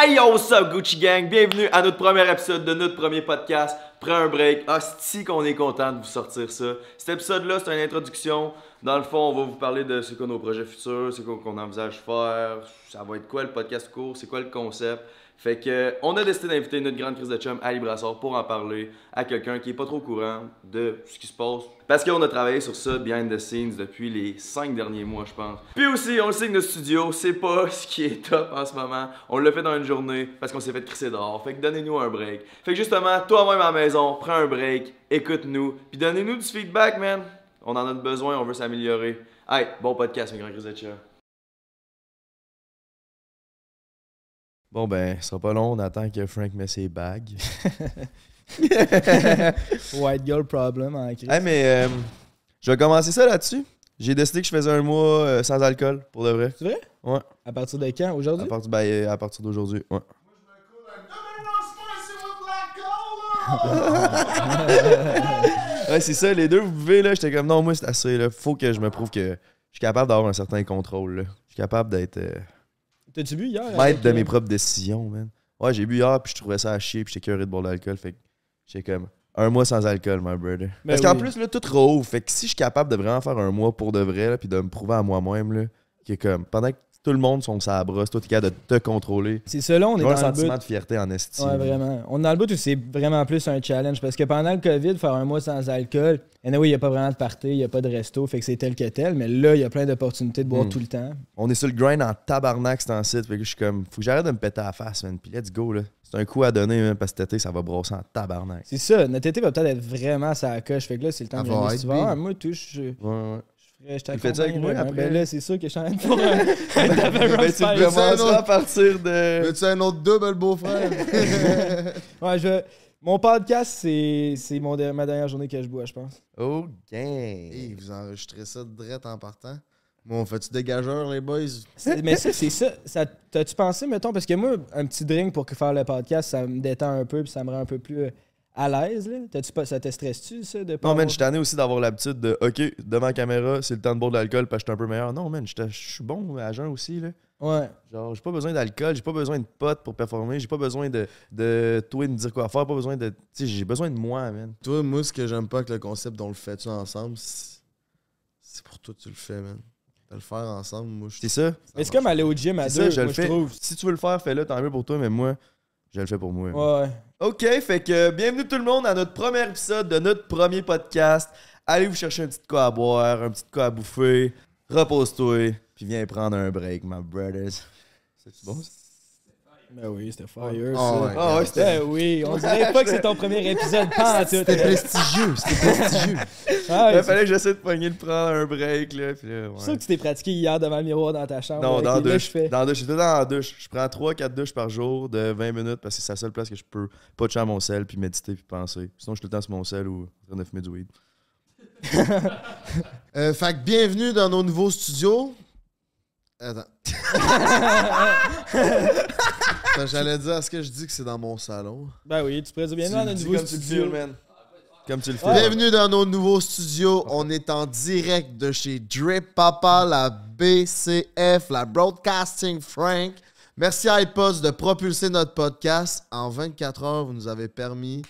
Hey yo, what's up Gucci Gang? Bienvenue à notre premier épisode de notre premier podcast. Prends un break. Hostie qu'on est content de vous sortir ça. Cet épisode-là, c'est une introduction. Dans le fond, on va vous parler de ce qu'est nos projets futurs, quoi qu'on envisage faire, ça va être quoi le podcast court, c'est quoi le concept? Fait que on a décidé d'inviter notre grande crise de chum Ali Brassard pour en parler à quelqu'un qui est pas trop au courant de ce qui se passe. Parce qu'on a travaillé sur ça behind the scenes depuis les 5 derniers mois, je pense. Puis aussi, on le sait que notre studio, c'est pas ce qui est top en ce moment. On l'a fait dans une journée parce qu'on s'est fait crisser dehors. Fait que donnez-nous un break. Fait que justement, toi-même à la maison, prends un break, écoute-nous, puis donnez-nous du feedback, man. On en a besoin, on veut s'améliorer. Hey, bon podcast, mes grands crise de chum. Bon, ben, ce sera pas long, on attend que Frank mette ses bagues. White girl problem en crise. hey, mais euh, je vais commencer ça là-dessus. J'ai décidé que je faisais un mois euh, sans alcool, pour de vrai. C'est vrai? Ouais. À partir de quand? À Aujourd'hui? partir, ben, euh, à partir d'aujourd'hui, ouais. ouais, c'est ça, les deux, vous buvez, là. J'étais comme, non, moi, c'est assez, là. Faut que je me prouve que je suis capable d'avoir un certain contrôle, là. Je suis capable d'être euh, T'as-tu bu hier? maître de euh, mes propres décisions, man. Ouais, j'ai bu hier, puis je trouvais ça à chier, puis j'étais curé de boire de l'alcool. Fait que j'étais comme, un mois sans alcool, my brother. Ben Parce qu'en plus, là, tout rouvre. Fait que si je suis capable de vraiment faire un mois pour de vrai, là, puis de me prouver à moi-même, là, que comme, pendant que tout le monde sont la brosse, toi, t'es capable de te contrôler. C'est ça, là, on est dans un le sentiment de fierté en estime. Ouais, vraiment. On est dans le bout où c'est vraiment plus un challenge. Parce que pendant le COVID, faire un mois sans alcool, anyway, il n'y a pas vraiment de party, il n'y a pas de resto, fait que c'est tel que tel. Mais là, il y a plein d'opportunités de boire Hmm. tout le temps. On est sur le grind en tabarnak, c'est en site. Fait que je suis comme, faut que j'arrête de me péter à la face, man. Puis let's go, là. C'est un coup à donner, man, parce que cet été, ça va brosser en tabarnak. C'est ça, notre été va peut-être être vraiment sa coche. Fait que là, c'est le temps Ça de moi, tout, je Ouais, ouais. Ferais- je fais ça avec moi hein. après? Ben là, c'est sûr que je suis en train de faire Ben, tu commenceras à partir de. Veux-tu un autre double beau-frère? Ouais, je... Mon podcast, c'est c'est mon de- ma dernière journée que je bois, je pense. Oh, gang. Hey, vous enregistrez ça direct en partant? Bon, on fait-tu dégageur, les boys? Mais ça, c'est ça. ça T'as-tu pensé, mettons, parce que moi, un petit drink pour faire le podcast, ça me détend un peu puis ça me rend un peu plus euh, à l'aise. là? T'as-tu pas, ça te stresse-tu, ça? De pas Non, man, avoir- je suis tanné aussi d'avoir l'habitude de, OK, devant la caméra, c'est le temps de boire de l'alcool parce que je suis un peu meilleur. Non, man, je je suis bon à jeun aussi, là. Ouais. Genre, j'ai pas besoin d'alcool, j'ai pas besoin de potes pour performer, j'ai pas besoin de, de toi de me dire quoi faire, pas besoin de. Tu sais, j'ai besoin de moi, man. Toi, moi, ce que j'aime pas avec le concept dont le fais-tu ensemble, c'est c'est pour toi que tu le fais, man. De le faire ensemble, moi, je C'est ça. Mais c'est comme aller au gym à deux, ça, je moi, le fais. trouve. Si tu veux le faire, fais-le, tant mieux pour toi, mais moi, je le fais pour moi. Ouais. OK, fait que bienvenue tout le monde à notre premier épisode de notre premier podcast. Allez vous chercher un petit quoi à boire, un petit quoi à bouffer, repose-toi, puis viens prendre un break, my brothers. C'est bon? ça? Ben oui, c'était fire, Ah ça. ouais. Ah ouais, c'était. Ben oui, on dirait pas que c'est ton premier épisode, pas en tout. C'était prestigieux, c'était prestigieux. Ah, Il c'est fallait que j'essaie de pogner de prendre un break, là. Puis là, pour ça ouais. que tu t'es pratiqué hier devant le miroir dans ta chambre. Non, dans la là, douche. fais. Dans la douche. J'étais dans la douche. Je prends 3-4 douches par jour de 20 minutes parce que c'est la seule place que je peux pas toucher à mon sel, puis méditer, puis penser. Sinon, je suis tout le temps sur mon sel ou en train de fumer du weed. Euh, fait que bienvenue dans nos nouveaux studios. Attends. J'allais dire, est-ce que je dis que c'est dans mon salon? Ben oui, tu pourrais dire bien Tu dans le nouveau comme tu le studio. man. Comme tu le fais. Bienvenue dans nos nouveaux studios. On est en direct de chez Drip Papa, la BCF, la Broadcasting Frank. Merci à iPost de propulser notre podcast. En 24 heures, vous nous avez permis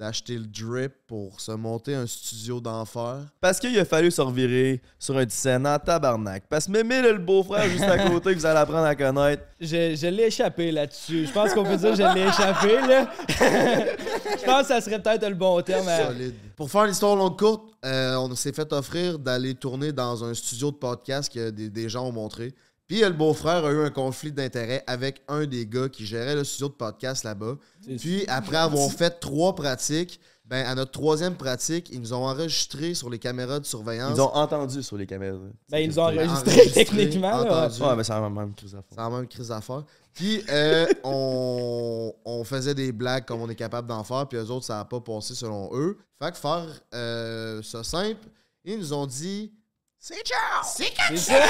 d'acheter le Drip pour se monter un studio d'enfer. Parce qu'il a fallu se revirer sur un scène en tabarnak. Parce que Mémé, le beau-frère juste à côté que vous allez apprendre à connaître, Je, je l'ai échappé là-dessus. Je pense qu'on peut dire que je l'ai échappé, là. je pense que ça serait peut-être le bon terme. à- Solide. Pour faire l'histoire longue courte, euh, on s'est fait offrir d'aller tourner dans un studio de podcast que des, des gens ont montré. Puis euh, le beau-frère a eu un conflit d'intérêt avec un des gars qui gérait le studio de podcast là-bas. Puis après avoir fait trois pratiques, ben à notre troisième pratique, ils nous ont enregistré sur les caméras de surveillance. ils ont entendu sur les caméras. Ben, ils nous ont enregistré Enregistré, techniquement, entendu. Ouais, mais c'est la même crise à fond. C'est la même crise à faire. Puis, euh, on, on faisait des blagues comme on est capable d'en faire, puis eux autres, ça n'a pas passé selon eux. Fait que faire euh, ça simple, ils nous ont dit C'est ciao! C'est C'est ça.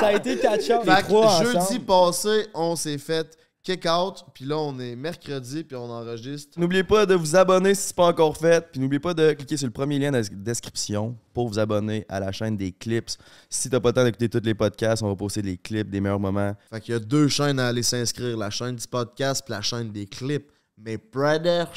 ça a été catch up les Fait trois que jeudi ensemble. passé, on s'est fait kick out. Puis là, on est mercredi, puis on enregistre. N'oubliez pas de vous abonner si ce n'est pas encore fait. Puis n'oubliez pas de cliquer sur le premier lien dans la description pour vous abonner à la chaîne des clips. Si t'as pas le temps d'écouter tous les podcasts, on va poster des clips, des meilleurs moments. Fait qu'il y a deux chaînes à aller s'inscrire la chaîne du podcast, puis la chaîne des clips. Mais brothers,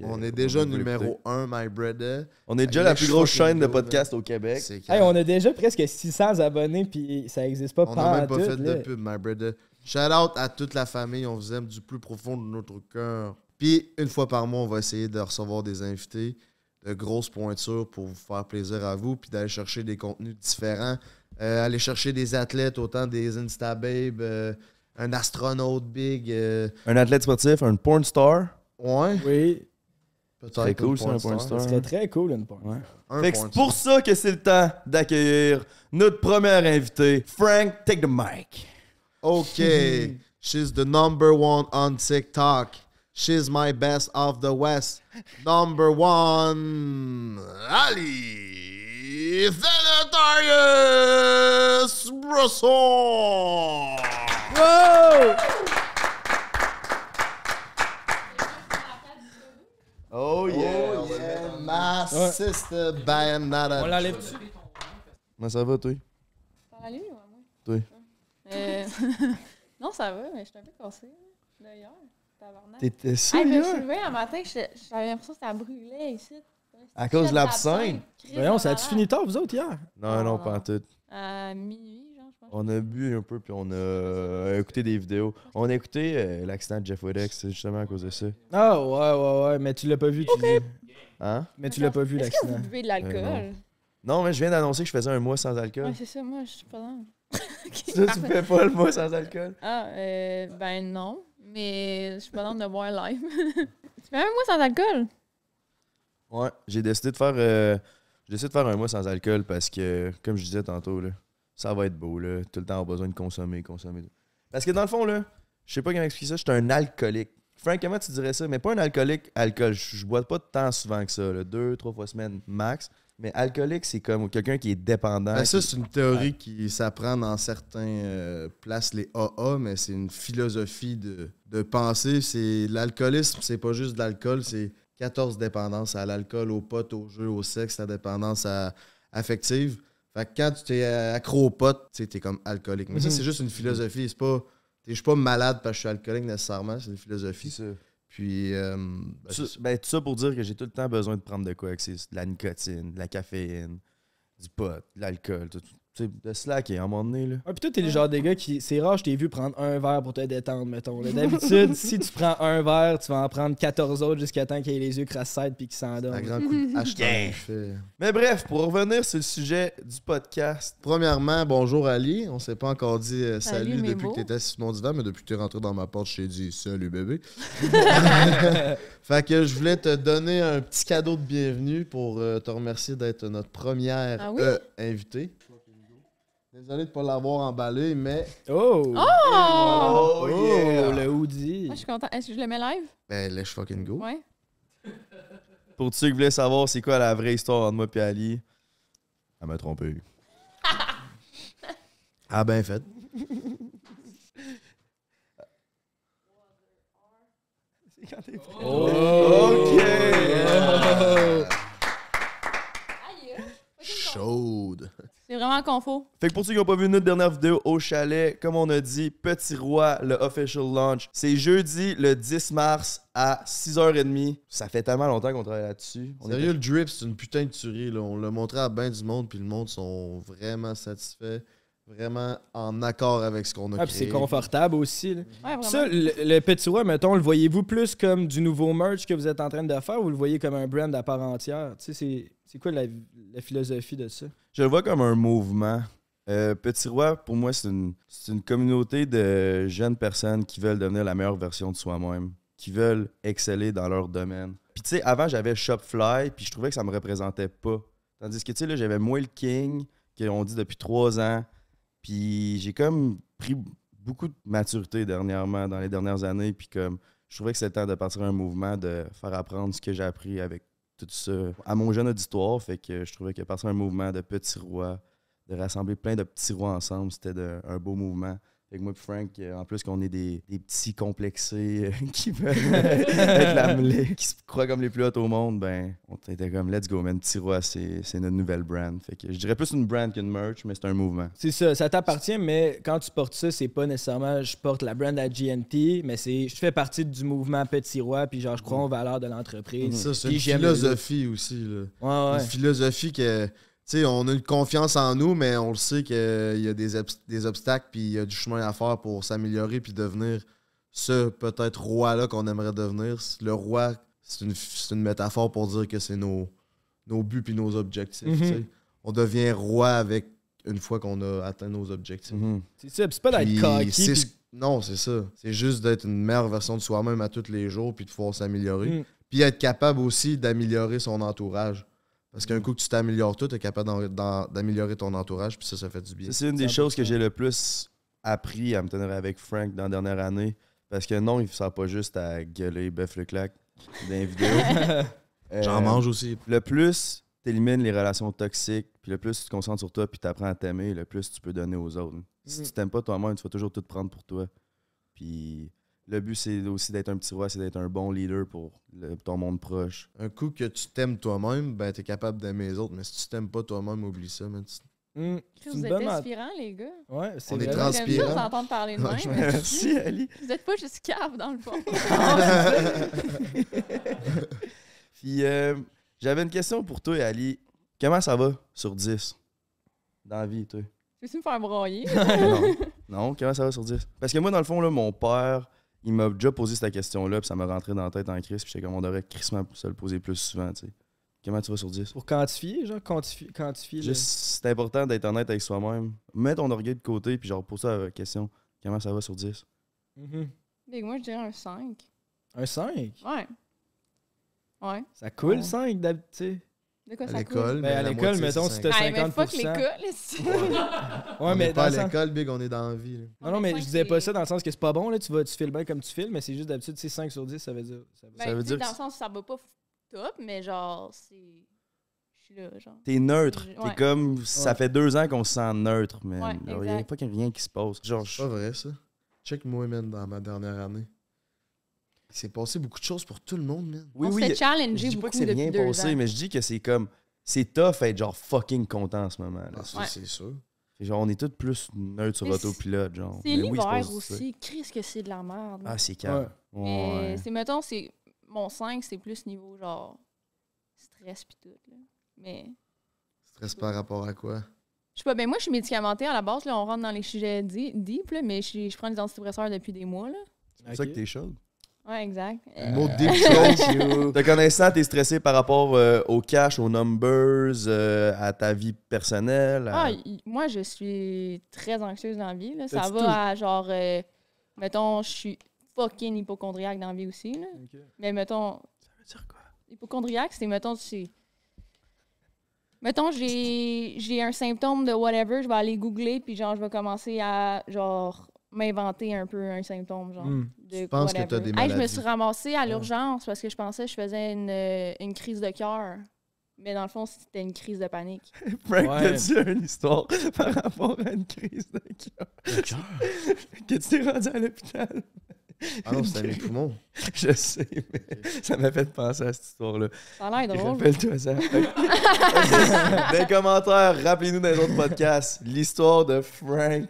on est déjà numéro. 1, my brother. On est déjà Avec la plus grosse chaîne de good, podcasts au Québec. Hey, on a déjà presque 600 abonnés, puis ça existe pas On n'a même pas fait de pub, my brother. Shout out à toute la famille. On vous aime du plus profond de notre cœur. Puis, une fois par mois, on va essayer de recevoir des invités de grosses pointures pour vous faire plaisir à vous. Puis d'aller chercher des contenus différents. Euh, aller chercher des athlètes, autant des Instababes, euh, un astronaute big. euh, Un athlète sportif, un porn star. ouais, Oui, peut-être. Très cool, ça, un porn star. serait très cool une porn. Ouais. Un Fait que porn c'est pour ça que c'est le temps d'accueillir notre premier invité, Frank Take the Mic. Okay, she's the number one on TikTok. She's my best of the West. Number one, Ali Thanatarius Brosson. Wow! Oh yeah! Oh yeah, my sister Bayanada. On l'enlève-tu? Comment ça va, toi? Par la nuit, ouais, moi. Toi? Euh, non, ça va, mais je suis un peu cassée hier. Tabarnak. T'étais Hey, sûr, je me suis levée un matin, j'avais l'impression que ça brûlait ici. À cause de l'absinthe? Voyons, ça a-tu fini tard, vous autres, hier? Non, non, Non, pas en tout. À minuit, genre, je pense. On a bu un peu, puis on a euh, écouté des vidéos. On a écouté euh, l'accident de Jeff Wedex, justement à cause de ça. Ah, ouais, ouais, ouais, mais tu l'as pas vu, tu dis. Hein? Mais tu l'as pas vu, Est-ce que vous l'accident. buvez de l'alcool? Non, mais je viens d'annoncer que je faisais un mois sans alcool. Ouais, c'est ça, moi, je suis pas dans. Ça, tu fais pas le mois sans alcool? Ah, euh, ben non, mais je suis pas dans de boire live. tu fais un mois sans alcool? Ouais, j'ai décidé de faire euh, j'ai décidé de faire un mois sans alcool parce que, comme je disais tantôt, là, ça va être beau, là. Tout le temps avoir besoin de consommer, consommer. Parce que dans le fond, là, je sais pas comment expliquer ça, je suis un alcoolique. Frank, comment tu dirais ça? Mais pas un alcoolique alcool. Je, bois pas tant souvent que ça, là, deux, trois fois semaine max. Mais alcoolique, c'est comme quelqu'un qui est dépendant. Ben, ça, qui- c'est une théorie qui s'apprend dans certains euh, places, les AA, mais c'est une philosophie de, de pensée. C'est L'alcoolisme, c'est pas juste de l'alcool, c'est 14 dépendances à l'alcool, au pot, au jeu, au sexe, la dépendance à- affective. Fait que quand tu t'es accro au pot, tu t'es comme alcoolique. Mais ça, Mhm. c'est juste une philosophie. C'est pas. Je suis pas malade parce que je suis alcoolique nécessairement, c'est une philosophie. ça. Puis. euh, ben, ben, tout ça pour dire que j'ai tout le temps besoin de prendre de quoi avec c'est de la nicotine, de la caféine, du pot, de l'alcool, tout, tout- de slacker à un moment donné. Là. Ouais, pis toi, t'es le genre de gars qui. C'est rare, je t'ai vu prendre un verre pour te détendre, mettons. là. D'habitude, si tu prends un verre, tu vas en prendre 14 autres jusqu'à temps qu'il ait les yeux crassés puis qu'il Un s'endorme. grand coup de hashtag. je fais- Mais bref, pour revenir sur le sujet du podcast, Premièrement, bonjour Ali. On s'est pas encore dit euh, salut, Salut, mes depuis beaux. que tu étais sur mon divan, mais depuis que tu es rentré dans ma porte, je t'ai dit salut bébé. fait que je voulais te donner un petit cadeau de bienvenue pour euh, te remercier d'être notre première Ah oui? euh, invitée. Désolé de ne pas l'avoir emballé, mais Oh! Oh! Oh, yeah! le hoodie. Moi, je suis contente. Est-ce que je le mets live? ben, let's fucking go. Ouais. pour ceux qui voulaient savoir c'est quoi la vraie histoire entre moi et Ali, elle m'a trompé. Ah ben fait. Ok! Chaude. C'est vraiment confo. Fait que pour ceux qui n'ont pas vu notre dernière vidéo au chalet, comme on a dit, Petit Roi, le official launch, c'est jeudi le 10 mars à 6h30. Ça fait tellement longtemps qu'on travaille là-dessus. On Sérieux, était- le drip, c'est une putain de tuerie. Là. On l'a montré à bien du monde, puis le monde sont vraiment satisfaits, vraiment en accord avec ce qu'on a Ah, pis c'est créé. confortable aussi. là. Ouais, vraiment. Ça, le, le petit roi, mettons, le voyez-vous plus comme du nouveau merch que vous êtes en train de faire ou le voyez comme un brand à part entière? Tu sais, c'est- quoi la, la philosophie de ça? Je le vois comme un mouvement. Euh, Petit Roi, pour moi, c'est une, c'est une communauté de jeunes personnes qui veulent devenir la meilleure version de soi-même, qui veulent exceller dans leur domaine. Puis tu sais, avant, j'avais Shopfly, puis je trouvais que ça me représentait pas. Tandis que tu sais, là, j'avais moi le King, qu'on dit depuis trois ans. Puis j'ai comme pris beaucoup de maturité dernièrement, dans les dernières années, puis comme je trouvais que c'était temps de partir un mouvement, de faire apprendre ce que j'ai appris avec tout ça à mon jeune auditoire. Fait que je trouvais que partir un mouvement de petits rois, de rassembler plein de petits rois ensemble, c'était un beau mouvement. Fait que moi et Frank, euh, en plus qu'on est des, des petits complexés euh, qui veulent être la qui se croient comme les plus hauts au monde, ben, on était comme, let's go, man, petit roi, c'est notre nouvelle brand. Fait que je dirais plus une brand qu'une merch, mais c'est un mouvement. C'est ça, ça t'appartient, mais quand tu portes ça, c'est pas nécessairement je porte la brand à GNT, mais c'est je fais partie du mouvement Petit Roi, puis genre je crois aux valeurs de l'entreprise. Ça, c'est une philosophie aussi. Là. Ouais, ouais. Une philosophie que, sais, on a une confiance en nous, mais on le sait qu'il y a des, obs- des obstacles, puis il y a du chemin à faire pour s'améliorer, puis devenir ce peut-être roi-là qu'on aimerait devenir. Le roi, c'est une, c'est une métaphore pour dire que c'est nos, nos buts puis nos objectifs. Mhm. tu sais. On devient roi avec une fois qu'on a atteint nos objectifs. Mhm. C'est ça, puis c'est pas d'être Non, c'est ça. C'est juste d'être une meilleure version de soi-même à tous les jours, puis de pouvoir s'améliorer. Mm. Puis être capable aussi d'améliorer son entourage. Parce qu'un coup que tu t'améliores tout, tu es capable d'améliorer ton entourage, puis ça, ça fait du bien. C'est une des 100%. choses que j'ai le plus appris à me tenir avec Frank dans la dernière année. Parce que non, il ne sert pas juste à gueuler bœuf le claque dans les vidéos. Euh, J'en mange aussi. Le plus tu élimines les relations toxiques, puis le plus tu te concentres sur toi, puis tu apprends à t'aimer, le plus tu peux donner aux autres. Si Mhm. tu t'aimes pas toi-même, tu vas toujours tout prendre pour toi. Puis le but, c'est aussi d'être un petit roi, c'est d'être un bon leader pour le- ton monde proche. Un coup que tu t'aimes toi-même, ben t'es capable d'aimer les autres. Mais si tu t'aimes pas toi-même, oublie ça. man. Tu- Mm, c'est Vous êtes inspirants, les gars. Ouais, c'est On est vraiment- J'aime Transpirant. ça vous entendre parler de Ouais, même. Merci, Ali. Vous êtes pas juste cave, dans le fond. Puis euh, j'avais une question pour toi, Ali. Comment ça va sur 10 dans la vie, toi? Peux-tu me faire broyer? non. non, comment ça va sur 10? Parce que moi, dans le fond, là, mon père, il m'a déjà posé cette question-là, puis ça m'a rentré dans la tête en crise, puis j'étais comme, on devrait crissement se le poser plus souvent, tu sais. Comment tu vas sur 10? Pour quantifier, genre, quantifier. quantifier Juste, c'est important d'être honnête avec soi-même. Mets ton orgueil de côté, puis genre, pose ça la question. Comment ça va sur 10? Mhm. Big, moi, je dirais un 5. Un 5. Ouais. Ouais. Ça coule, Ouais. 5, d'habitude. De quoi À ça l'école, coule? mais Ben, à l'école, mettons, t'as Ah, mais fuck 50%. l'école, ici. Ouais, on mais pas dans à l'école, Big, on est dans la vie. Non, non, mais je disais pas ça dans le sens que c'est pas bon, là. Tu, vas, tu files bien comme tu files, mais c'est juste d'habitude, c'est 5 sur 10, ça veut dire. Ça veut Ben, dire dans que le sens où ça va pas top, mais genre, c'est. Je suis là, genre. T'es neutre. Ouais. T'es comme, ça Ouais. fait deux ans qu'on se sent neutre, mais il n'y a pas qu'il y a rien qui se passe. Genre, C'est pas vrai, ça. Check moi, man, dans ma dernière année. Il s'est passé beaucoup de choses pour tout le monde, man. oui, On oui. se fait Je dis beaucoup pas que c'est depuis bien deux passé, ans. mais je dis que c'est comme. C'est tough être genre fucking content en ce moment. là. Ah, ça, Ouais. c'est sûr. C'est genre, on est tous plus neutres sur Mais autopilote, genre. C'est Mais oui, l'hiver c'est pas ça. aussi. Chris, que c'est de la merde. Ah, c'est calme. Ouais. Mais Ouais. c'est, mettons, c'est. Mon 5, c'est plus niveau, genre. Stress pis tout, là. Mais. Stress par rapport à quoi? Je sais pas, ben moi, je suis médicamentée à la base, là. On rentre dans les sujets deep, là. Mais je, suis- je prends des antidépresseurs depuis des mois, là. C'est pour ça que t'es chaude. Ouais, exact. Euh, mot deep throat. Te connaissant, t'es stressé par rapport euh, au cash, aux numbers, euh, à ta vie personnelle. à- Ah, y- moi, je suis très anxieuse dans la vie. Là. Ça va tout? à genre. euh, mettons, je suis fucking hypochondriaque dans la vie aussi. Là. Mais mettons, Ça veut dire quoi? hypochondriaque, c'est mettons, c'est. Mettons, j'ai j'ai un symptôme de whatever, je vais aller googler, puis genre, je vais commencer à genre m'inventer un peu un symptôme, genre. Hmm. De Tu penses que whatever. t'as des Hey, je me maladies. suis ramassée à l'urgence parce que je pensais que je faisais une, euh, une crise de cœur. Mais dans le fond, c'était une crise de panique. Frank, Ouais. t'as-tu une histoire par rapport à une crise de cœur? que tu t'es rendu à l'hôpital? Ah non, c'était mes poumons. Je sais, mais ça m'a fait penser à cette histoire-là. Ça a l'air drôle. Rappelle-toi ça. Dans les commentaires, rappelez-nous dans les autres podcasts l'histoire de Frank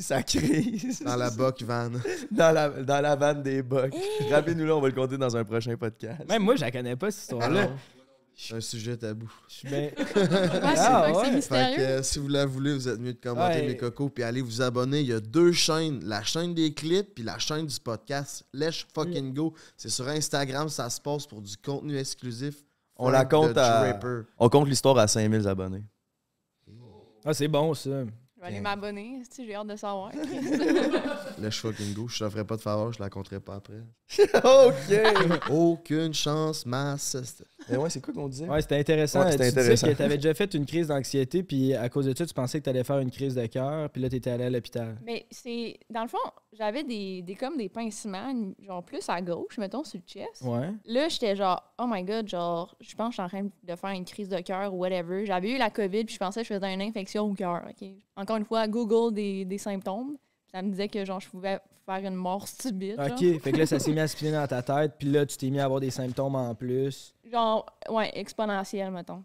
puis sa crise. Dans la boc van. dans la, dans la vanne des bucks. Rappelez-nous là, on va le compter dans un prochain podcast. Même moi, je la connais pas, cette histoire-là. C'est un sujet tabou. Je suis bien. Ouais, c'est Ah, fait que c'est ouais. Fait mystérieux. que euh, si vous la voulez, vous êtes mieux de commenter Ouais. mes cocos puis allez vous abonner. Il y a deux chaînes, la chaîne des clips puis la chaîne du podcast. Let's fucking go. C'est sur Instagram, ça se passe pour du contenu exclusif. On la compte à- Draper. On compte l'histoire à 5000 abonnés. Ah, c'est bon, ça. Je vais aller m'abonner. si J'ai hâte de savoir. Let's fucking go. Je te ferai pas de faveur, je la compterai pas après. OK! Aucune chance, masse. Mais ouais, c'est quoi qu'on disait? Ouais, c'était intéressant. Ouais, c'était tu intéressant. que t'avais déjà fait une crise d'anxiété, puis à cause de ça, tu pensais que t'allais faire une crise de cœur, puis là, t'étais allé à l'hôpital. Mais c'est. Dans le fond, j'avais des, des comme des pincements, genre plus à gauche, mettons, sur le chest. Ouais. Là, j'étais genre, oh my god, genre, je pense que je suis en train de faire une crise de cœur ou whatever. J'avais eu la COVID, puis je pensais que je faisais une infection au cœur. ok? Encore une fois, Google des, des symptômes. ça me disait que genre je pouvais faire une mort subite. genre. Ok, fait que là, ça s'est mis à spinner dans ta tête, puis là, tu t'es mis à avoir des symptômes en plus. Genre, ouais, exponentiel, mettons.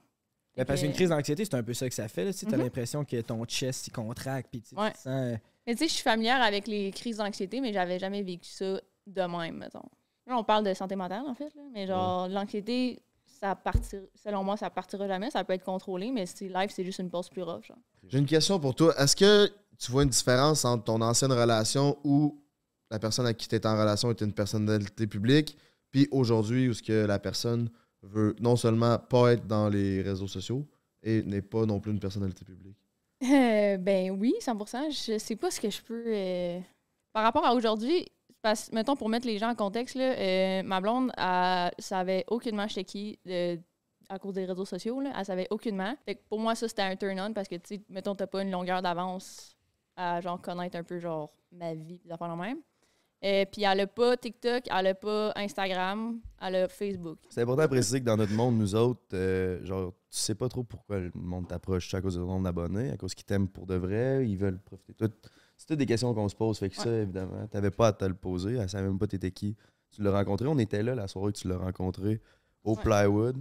Ben, parce qu'une crise d'anxiété, c'est un peu ça que ça fait. là, Tu t'as Mhm. l'impression que ton chest, il contracte, puis tu Ouais. sens... euh, Mais tu sais, je suis familière avec les crises d'anxiété, mais j'avais jamais vécu ça de même, mettons. Là, on parle de santé mentale, en fait, là, mais genre, l'anxiété, ça partir, selon moi, ça partira jamais. Ça peut être contrôlé, mais c'est live, c'est juste une pause plus rough. J'ai une question pour toi. Est-ce que tu vois une différence entre ton ancienne relation où la personne avec qui tu étais en relation était une personnalité publique, puis aujourd'hui où ce que la personne veut non seulement pas être dans les réseaux sociaux et n'est pas non plus une personnalité publique? Euh, ben oui, 100% Je sais pas ce que je peux. euh, Par rapport à aujourd'hui, parce mettons pour mettre les gens en contexte, là, euh, ma blonde, elle savait aucunement j'étais qui de- à cause des réseaux sociaux. Là, elle savait aucunement. Fait que pour moi, ça c'était un turn-on parce que, tu sais, mettons, t'as pas une longueur d'avance à genre connaître un peu genre ma vie, des affaires de même. Euh, Puis elle a pas TikTok, elle a pas Instagram, elle a Facebook. C'est important de préciser que dans notre monde, nous autres, euh, genre, tu sais pas trop pourquoi le monde t'approche à cause de ton nombre d'abonnés, à cause qu'ils t'aiment pour de vrai, ils veulent profiter. Tout, c'est toutes des questions qu'on se pose. Fait que ça, évidemment, t'avais pas à te le poser. Elle savait même pas t'étais qui. Tu l'as rencontré. On était là la soirée que tu l'as rencontré au Ouais. Plywood.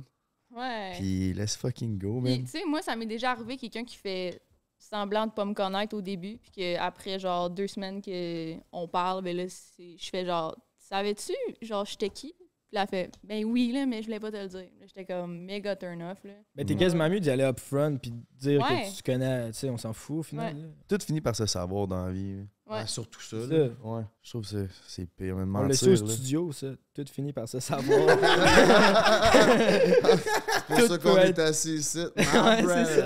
Ouais. Puis let's fucking go, man. tu sais, moi, ça m'est déjà arrivé quelqu'un qui fait semblant de pas me connaître au début, puis qu'après, genre, deux semaines qu'on parle, ben là, je fais genre, savais-tu, genre, j'étais qui? Puis là, elle fait, ben oui, là, mais je voulais pas te le dire. J'étais comme méga turn off, là. Mais t'es quasiment mieux d'y aller up front, puis de dire Ouais. que tu connais, tu sais, on s'en fout, au final. Ouais. là. Tout finit par se savoir dans la vie. Ouais. Ah, surtout ça. Ça. Ouais. Je trouve que c'est- c'est pire, même On mentir. sait au là. studio, ça. Tout finit par se savoir. C'est pour Tout ça qu'on peut est être- assis ici. Ouais, c'est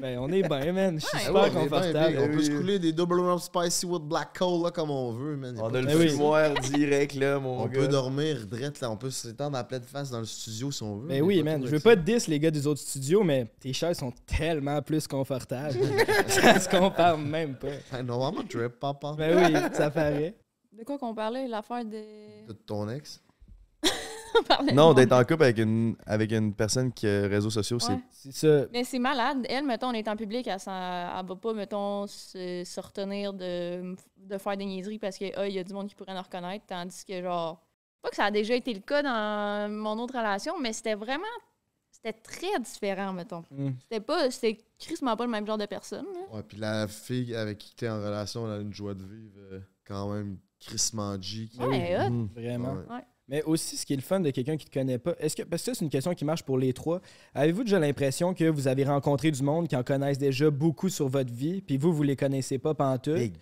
ben, on est bien, man. Je suis Ouais. super ouais, on est bien confortable. big. On peut se couler des double rum spicy with black coal là, comme on veut, man. Y a On pas a de- le oui. fumoir direct, là, mon On gars. peut dormir drette là, on peut s'étendre à pleine face dans le studio si on veut. Ben a oui, man. Je veux pas te diss les gars des autres studios, mais tes chaises sont tellement plus confortables. ça se compare même pas. I'm a drip, papa. Ben oui, ça paraît. De quoi qu'on parlait? L'affaire de... De ton ex? On parlait de Non, d'être en couple avec une, avec une personne qui a réseaux sociaux, Ouais. C'est ça. Mais c'est malade. Elle, mettons, on est en public, elle, s'en- elle va pas, mettons, se, se retenir de, de faire des niaiseries parce que, ah, il y a du monde qui pourrait nous reconnaître. Tandis que, genre, pas que ça a déjà été le cas dans mon autre relation, mais c'était vraiment. C'était très différent, mettons. Mm. C'était pas. C'était crissement pas le même genre de personne. là. Ouais, puis la fille avec qui t'es en relation, elle a une joie de vivre euh, quand même crissement G. qui- Ouais, hot. Mm. Vraiment. Ouais. Mais aussi, ce qui est le fun de quelqu'un qui te connaît pas, est-ce que parce que ça, c'est une question qui marche pour les trois. Avez-vous déjà l'impression que vous avez rencontré du monde qui en connaissent déjà beaucoup sur votre vie, puis vous, vous les connaissez pas pantoute? Hey,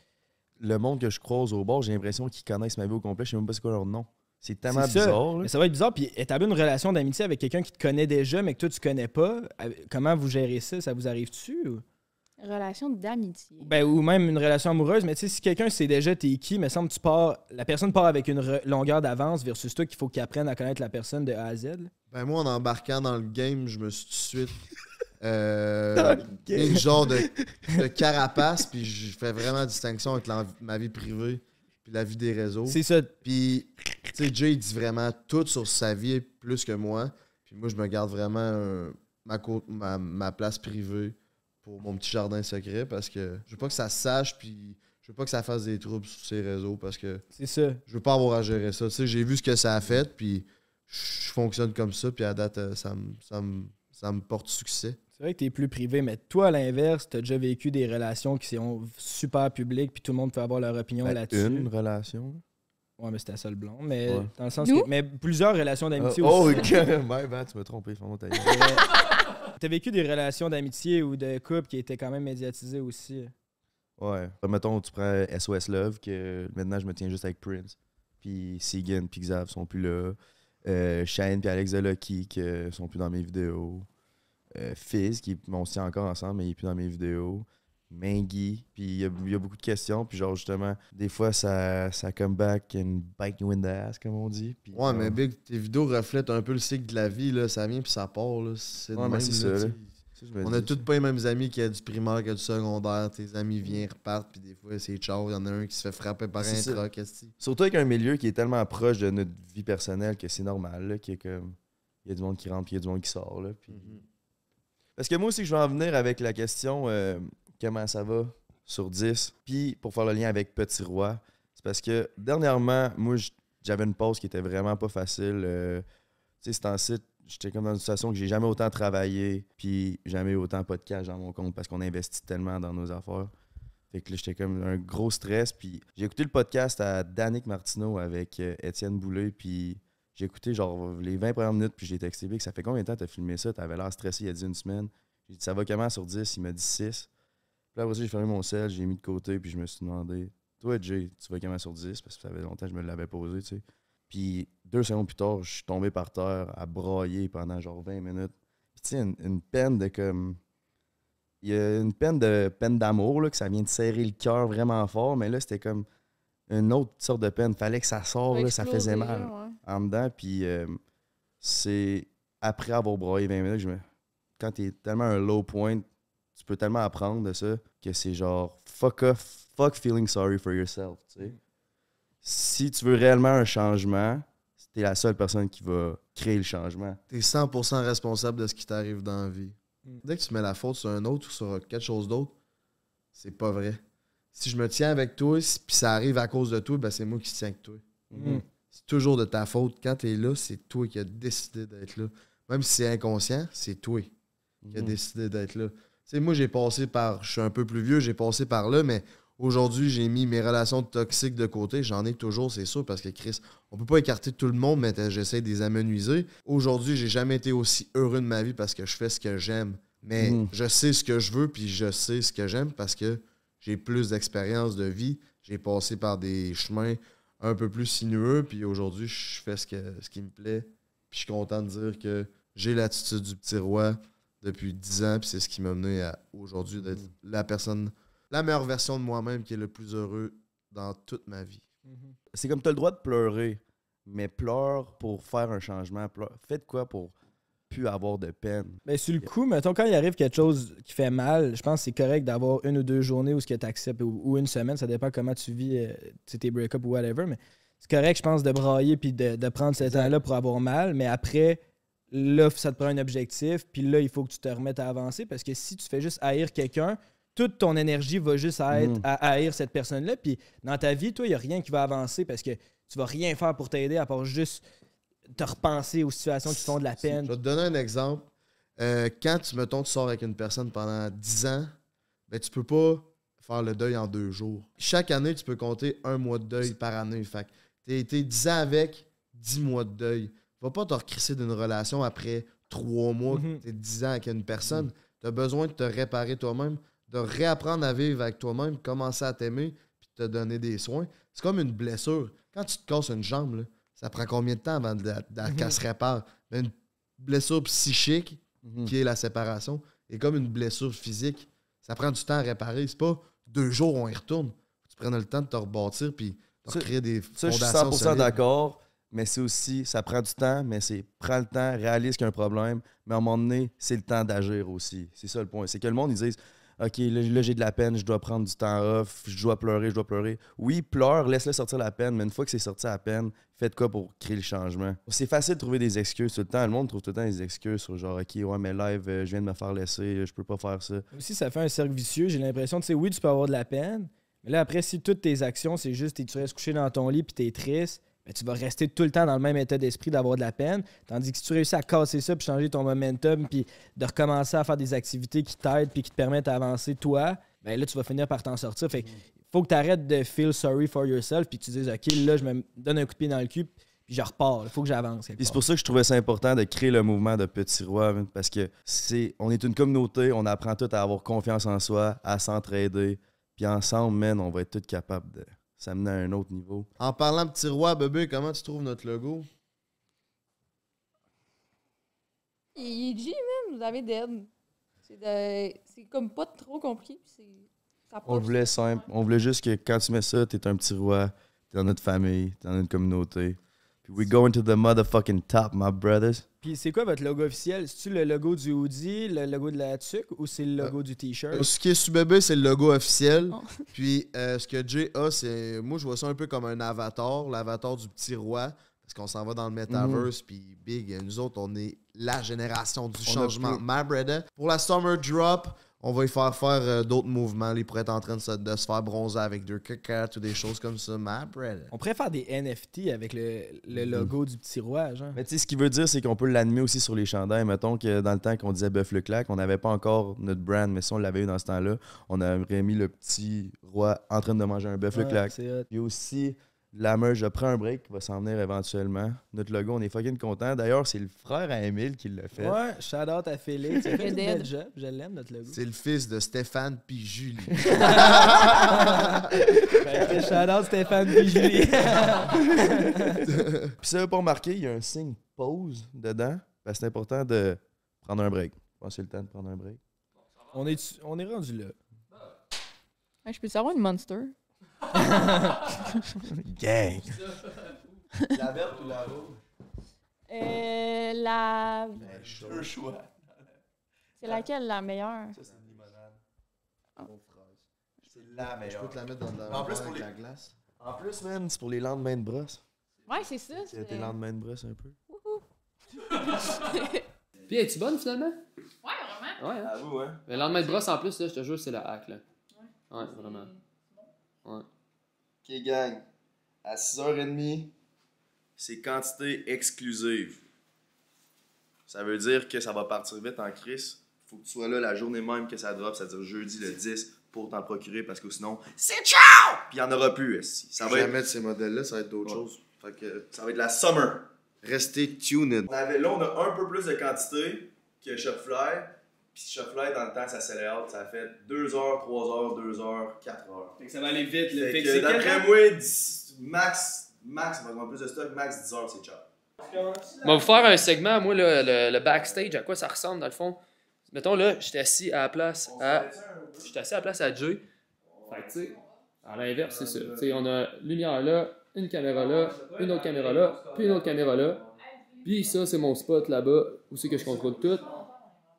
le monde que je croise au bord, j'ai l'impression qu'ils connaissent ma vie au complet. Je sais même pas c'est quoi leur nom. C'est tellement C'est ça. bizarre. là. Mais ça va être bizarre. Puis établir une relation d'amitié avec quelqu'un qui te connaît déjà, mais que toi, tu connais pas, euh, comment vous gérez ça? Ça vous arrive-tu? ou- Relation d'amitié. Ben, ou même une relation amoureuse, mais tu sais, si quelqu'un sait déjà t'es qui, me semble que tu pars, la personne part avec une longueur d'avance versus toi qu'il faut qu'il apprenne à connaître la personne de A à Z. là. Ben moi, en embarquant dans le game, je me suis tout de suite euh, mis genre de, de carapace, puis je fais vraiment distinction entre la- ma vie privée puis la vie des réseaux. C'est ça. Puis, tu sais, Jay, il dit vraiment tout sur sa vie plus que moi. Puis moi, je me garde vraiment euh, ma, ma, ma place privée pour mon petit jardin secret parce que je veux pas que ça se sache, puis je veux pas que ça fasse des troubles sur ses réseaux parce que C'est ça. je veux pas avoir à gérer ça. Tu sais, j'ai vu ce que ça a fait, puis je fonctionne comme ça, puis à date, euh, ça me, ça me, ça me porte succès. C'est vrai que t'es plus privé, mais toi, à l'inverse, t'as déjà vécu des relations qui sont super publiques, puis tout le monde peut avoir leur opinion Ben, là-dessus. une relation. Ouais, mais c'était ça le blond. Mais Ouais. dans le sens Nous? que. Mais plusieurs relations d'amitié oh, aussi. ok. Ouais, ben, tu m'as trompé. Gueule. Mais T'as vécu des relations d'amitié ou de couple qui étaient quand même médiatisées aussi? Ouais. Mettons, tu prends SOS Love, que maintenant, je me tiens juste avec Prince. Puis Segan puis Xav sont plus là. Euh, Shane puis Alex Lucky qui sont plus dans mes vidéos. Euh, Fizz, qui on se tient encore ensemble, mais il est plus dans mes vidéos. Mengi, puis il y, a- il y a beaucoup de questions. Puis genre, justement, des fois, ça, ça come back and bite you in the ass, comme on dit. Puis, Ouais, mais Big, tes vidéos reflètent un peu le cycle de la vie, là. Ça vient, puis ça part, là. C'est Ouais, c'est ça, là. On a tous pas les mêmes amis qui a du primaire, qui a du secondaire. Tes amis viennent, repartent, puis des fois, c'est ciao. Il y en a un qui se fait frapper par un ça. truck. Surtout avec un milieu qui est tellement proche de notre vie personnelle que c'est normal, là, qu'il y a comme. Il y a du monde qui rentre puis il y a du monde qui sort. Là, puis- Mhm. Parce que moi aussi, je vais en venir avec la question euh, comment ça va sur 10. Puis, pour faire le lien avec Petit Roi, c'est parce que dernièrement, moi, j'avais une pause qui était vraiment pas facile. Euh, tu sais, c'est un site, j'étais comme dans une situation que j'ai jamais autant travaillé, puis jamais autant pas de dans mon compte parce qu'on investit tellement dans nos affaires. Fait que là, j'étais comme un gros stress. Puis j'ai écouté le podcast à Danick Martineau avec euh, Étienne Boulay, puis j'ai écouté genre les 20 premières minutes, puis j'ai texté Vic, ça fait combien de temps t'as filmé ça? T'avais l'air stressé il y a une semaine. J'ai dit, ça va comment sur 10? Il m'a dit 6. Puis là, après ça, j'ai fermé mon sel, j'ai mis de côté, puis je me suis demandé, toi, Jay, tu vas comment sur 10? Parce que ça fait longtemps que je me l'avais posé, tu sais. Puis deux secondes plus tard, je suis tombé par terre à brailler pendant genre 20 minutes. Puis tu sais, une, une peine de comme. Il y a une peine de peine d'amour, là, que ça vient de serrer le cœur vraiment fort, mais là, c'était comme une autre sorte de peine. Fallait que ça sorte, là, ça faisait mal ouais. en dedans. Puis euh, c'est après avoir broyé 20 minutes, je me... quand t'es tellement un low point, tu peux tellement apprendre de ça que c'est genre fuck off, fuck feeling sorry for yourself. tu sais. Si tu veux réellement un changement, t'es la seule personne qui va créer le changement. T'es 100% responsable de ce qui t'arrive dans la vie. Mm. Dès que tu mets la faute sur un autre ou sur quelque chose d'autre, c'est pas vrai. Si je me tiens avec toi, puis ça arrive à cause de toi, ben c'est moi qui se tiens avec toi. Mhm. C'est toujours de ta faute. Quand t'es là, c'est toi qui as décidé d'être là. Même si c'est inconscient, c'est toi qui as Mhm. décidé d'être là. Sais, moi, j'ai passé par. Je suis un peu plus vieux, j'ai passé par là, mais aujourd'hui, j'ai mis mes relations toxiques de côté. J'en ai toujours, c'est sûr, parce que Chris, on peut pas écarter tout le monde, mais j'essaie de les amenuiser. Aujourd'hui, j'ai jamais été aussi heureux de ma vie parce que je fais ce que j'aime. Mais Mhm. je sais ce que je veux, puis je sais ce que j'aime parce que j'ai plus d'expérience de vie. J'ai passé par des chemins un peu plus sinueux, puis aujourd'hui, je fais ce, que, ce qui me plaît. Puis je suis content de dire que j'ai l'attitude du petit roi depuis 10 ans, puis c'est ce qui m'a mené à aujourd'hui d'être la personne, la meilleure version de moi-même qui est le plus heureux dans toute ma vie. Mhm. C'est comme tu as le droit de pleurer, mais pleure pour faire un changement. Pleure. Faites quoi pour plus avoir de peine? Ben, sur le coup, mettons, quand il arrive quelque chose qui fait mal, je pense que c'est correct d'avoir une ou deux journées où ce que tu acceptes ou, ou une semaine, ça dépend comment tu vis euh, tes break-up ou whatever, mais c'est correct, je pense, de brailler puis de, de prendre ce temps-là pour avoir mal, mais après, là, ça te prend un objectif, puis là, il faut que tu te remettes à avancer parce que si tu fais juste haïr quelqu'un, toute ton énergie va juste à être à haïr cette personne-là, puis dans ta vie, toi, il n'y a rien qui va avancer parce que tu vas rien faire pour t'aider à part juste te repenser aux situations qui font de la Je peine. vais te donner un exemple. Euh, quand tu, mettons, tu sors avec une personne pendant 10 ans, ben, tu peux pas faire le deuil en deux jours. Chaque année, tu peux compter un mois de deuil par année. Fait tu été 10 ans avec 10 mois de deuil. Va pas te recrisser d'une relation après 3 mois Mhm. tu 10 ans avec une personne. Tu as besoin de te réparer toi-même, de réapprendre à vivre avec toi-même, commencer à t'aimer, puis te donner des soins. C'est comme une blessure. Quand tu te casses une jambe, là, ça prend combien de temps avant de la, de la- qu'elle se répare? Une blessure psychique, Mhm. qui est la séparation, est comme une blessure physique. Ça prend du temps à réparer. C'est pas deux jours, on y retourne. Tu prennes le temps de te rebâtir puis de Ça- recréer des Ça, je suis fondations 100% solides. d'accord, mais c'est aussi, ça prend du temps, mais c'est prends le temps, réalise qu'il y a un problème, mais à un moment donné, c'est le temps d'agir aussi. C'est ça le point. C'est que le monde, ils disent OK, là, j'ai de la peine, je dois prendre du temps off, je dois pleurer, je dois pleurer. Oui, pleure, laisse-le sortir la peine, mais une fois que c'est sorti la peine, faites quoi pour créer le changement? C'est facile de trouver des excuses tout le temps. Le monde trouve tout le temps des excuses sur genre OK, ouais, mais live, euh, je viens de me faire laisser, je peux pas faire ça. Aussi, ça fait un cercle vicieux. J'ai l'impression, tu sais, oui, tu peux avoir de la peine, mais là, après, si toutes tes actions, c'est juste que tu restes couché dans ton lit puis t'es triste, ben, tu vas rester tout le temps dans le même état d'esprit d'avoir de la peine. Tandis que si tu réussis à casser ça puis changer ton momentum puis de recommencer à faire des activités qui t'aident puis qui te permettent d'avancer toi, ben là, tu vas finir par t'en sortir. Fait faut que tu arrêtes de feel sorry for yourself puis que tu dises, OK, là, je me donne un coup de pied dans le cul puis je repars. Il faut que j'avance. c'est pour ça que je trouvais ça important de créer le mouvement de Petit Roi, parce que c'est on est une communauté, on apprend tout à avoir confiance en soi, à s'entraider, puis ensemble, man, on va être tous capables de s'amener à un autre niveau. En parlant de petit roi, bébé, comment tu trouves notre logo? Il est G, man, vous avez dead. C'est de- c'est comme pas trop compliqué. puis c'est- ça On voulait ça. simple, on voulait juste que quand tu mets ça, t'es un petit roi, t'es dans notre famille, t'es dans notre communauté. We going to the motherfucking top, my brothers. Puis c'est quoi votre logo officiel? C'est-tu le logo du hoodie, le logo de la tuque ou c'est le logo du t-shirt? Ce qui est sur bébé, c'est le logo officiel. Oh. Puis euh, ce que Jay a, c'est. Moi, je vois ça un peu comme un avatar, l'avatar du petit roi. Parce qu'on s'en va dans le metaverse, puis big, nous autres, on est la génération du On changement. My brother. Pour la Summer Drop, on va y faire faire euh, d'autres mouvements. Il pourrait être en train de se, de se faire bronzer avec deux cacates ou des choses comme ça. Brother. On pourrait faire des NFT avec le, le logo du petit roi, genre. Mais tu sais, ce qu'il veut dire, c'est qu'on peut l'animer aussi sur les chandails. Mettons que dans le temps qu'on disait Bœuf le claque, on n'avait pas encore notre brand, mais si on l'avait eu dans ce temps-là, on aurait mis le petit roi en train de manger un bœuf le Ouais, y a aussi la merge Je prends un break qui va s'en venir éventuellement. Notre logo, on est fucking content. D'ailleurs, c'est le frère à Emile qui l'a fait. Ouais, shout out à Félix. A fait belle job. Je l'aime, notre logo. C'est le fils de Stéphane puis Julie. Ben, shout out Stéphane et Julie. Puis ça, pour remarquer, il y a un signe pause dedans. Ben, c'est important de prendre un break. Je pense que c'est le temps de prendre un break. on, est, on est rendu là? Ouais, je peux savoir une monster? Gang! la verte ou la rouge? Euh, la. Deux choix. C'est laquelle la meilleure? Ça, c'est une limonade. C'est la Je meilleure. peux te la mettre dans, dans En plus, avec pour les- la glace. En plus, man, c'est pour les lendemains de brosse. Ouais, c'est ça. C'est tes lendemains de brosse un peu. Puis, es-tu bonne finalement? Ouais, vraiment. Ouais, hein? À vous, hein? Mais le lendemain de brosse en plus, là, je te jure, c'est la hack, là. Ouais, vraiment. Ok, gang. À 6h30, c'est quantité exclusive. Ça veut dire que ça va partir vite en crise. Faut que tu sois là la journée même que ça drop, c'est-à-dire jeudi le 10, pour t'en procurer parce que sinon, c'est ciao! Puis il n'y en aura plus. esti. Ça va, être, Jamais de ces modèles-là, ça va être d'autres Ouais. choses. Fait que ça va être la summer. restez tuned. On avait, là, on a un peu plus de quantité que Shopfly. Puis Shopfly, dans le temps, ça out. Ça a fait 2 h 3 h 2 h 4 heures. Fait que ça va aller vite. Là. Fait que d'après moi, 10 max, max, on va avoir plus de stock, max 10 heures, c'est ciao. On va vous faire un segment, moi, là, le, le backstage, à quoi ça ressemble dans le fond. Mettons là, j'étais assis à la place à. J'étais assis à la place à Jay. Fait que, tu sais, à l'inverse, c'est ça. Tu sais, on a une lumière là, une caméra là, une autre caméra là, puis une autre caméra là. Puis ça, c'est mon spot là-bas, où c'est que je contrôle tout.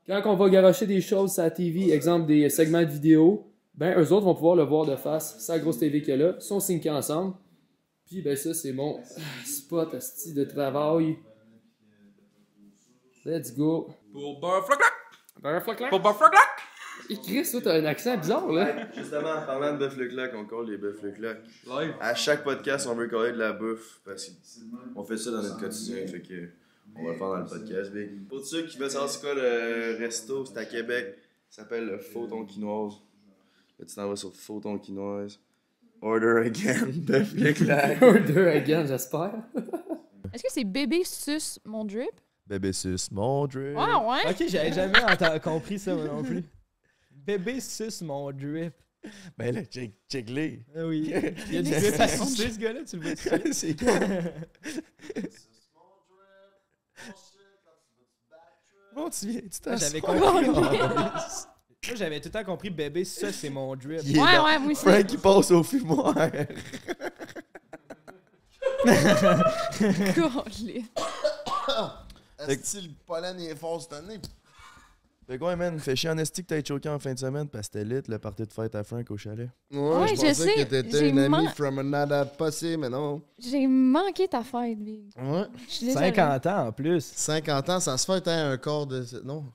Quand on va garocher des choses sur la TV, exemple des segments de vidéo, ben eux autres vont pouvoir le voir de face, sa grosse TV qu'il y a là, sont syncés ensemble. Puis ben ça, c'est mon spot asti, de travail. Let's go. Pour Barfloclac! Barfloclac. Pour Barfloclac! Et Chris, toi, t'as un accent bizarre, là. Justement, en parlant de bœuf le clac, on colle les bœufs le clac. Live. À chaque podcast, on veut coller de la bouffe parce qu'on fait ça dans notre quotidien. Fait que on va le faire dans le podcast, big. Pour ceux qui veulent savoir c'est quoi le resto, c'est à Québec. Ça s'appelle le Photon Quinoise. Là, tu t'en vas sur Photon Quinoise. Order again, bœuf. Order again, j'espère. Est-ce que c'est bébé sus mon drip? Bébé sus, mon drip. Ouais, ouais? Ok, j'avais jamais compris ça, moi non plus. Bébé suce mon drip. Ben là, check, check les. Ah oui. Il y a du drip à sucer, ce gars-là, tu le vois c'est quoi? Bon, tu viens, tu Moi, J'avais compris. Moi, j'avais tout le temps compris bébé, ça, c'est mon drip. Il est Ouais, dans- ouais, moi aussi. Frank, il passe au fumoir. Colin. Est-ce que le pollen est fort cette année? Fait quoi, man? Fait chier en esti que t'as choqué en fin de semaine parce que c'était lit le party de fête à Frank au chalet. Ouais, Ouais, je je pensais sais, que t'étais j'ai une amie from another pussy, mais non. J'ai manqué ta fête, Big. Ouais. Je suis désolée. 50 ans en plus. 50 ans, ça se fait hein, un quart de. Non,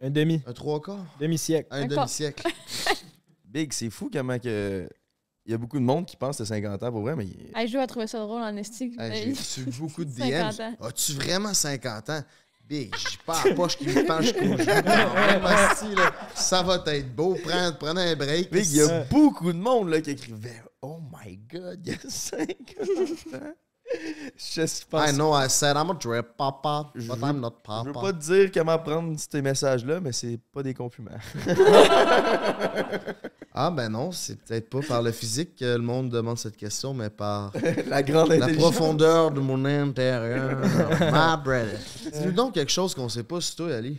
Un demi. un trois quarts? Demi-siècle. Un demi-siècle. Big, c'est fou comment que. Il y a beaucoup de monde qui pense que t'as 50 ans pour vrai, mais. Hey, je dois trouver ça drôle en esti. Hey, J'ai reçu beaucoup de 50 DMs. ans. As-tu vraiment 50 ans? Big, j'ai pas la poche qui me penche jusqu'au là. Ça va être beau. Prends, prenez un break. Big, il y a beaucoup de monde là, qui écrivait Oh my god, il y a 50 ans. Je pense. I know I said I'm a drip papa, Je but veux- I'm not Je veux pas te dire comment prendre ces messages-là, mais c'est pas des compliments. Ah ben non, c'est peut-être pas par le physique que le monde demande cette question, mais par La grande la profondeur de mon intérieur. My brother. Dis-nous donc quelque chose qu'on sait pas sur toi, Ali.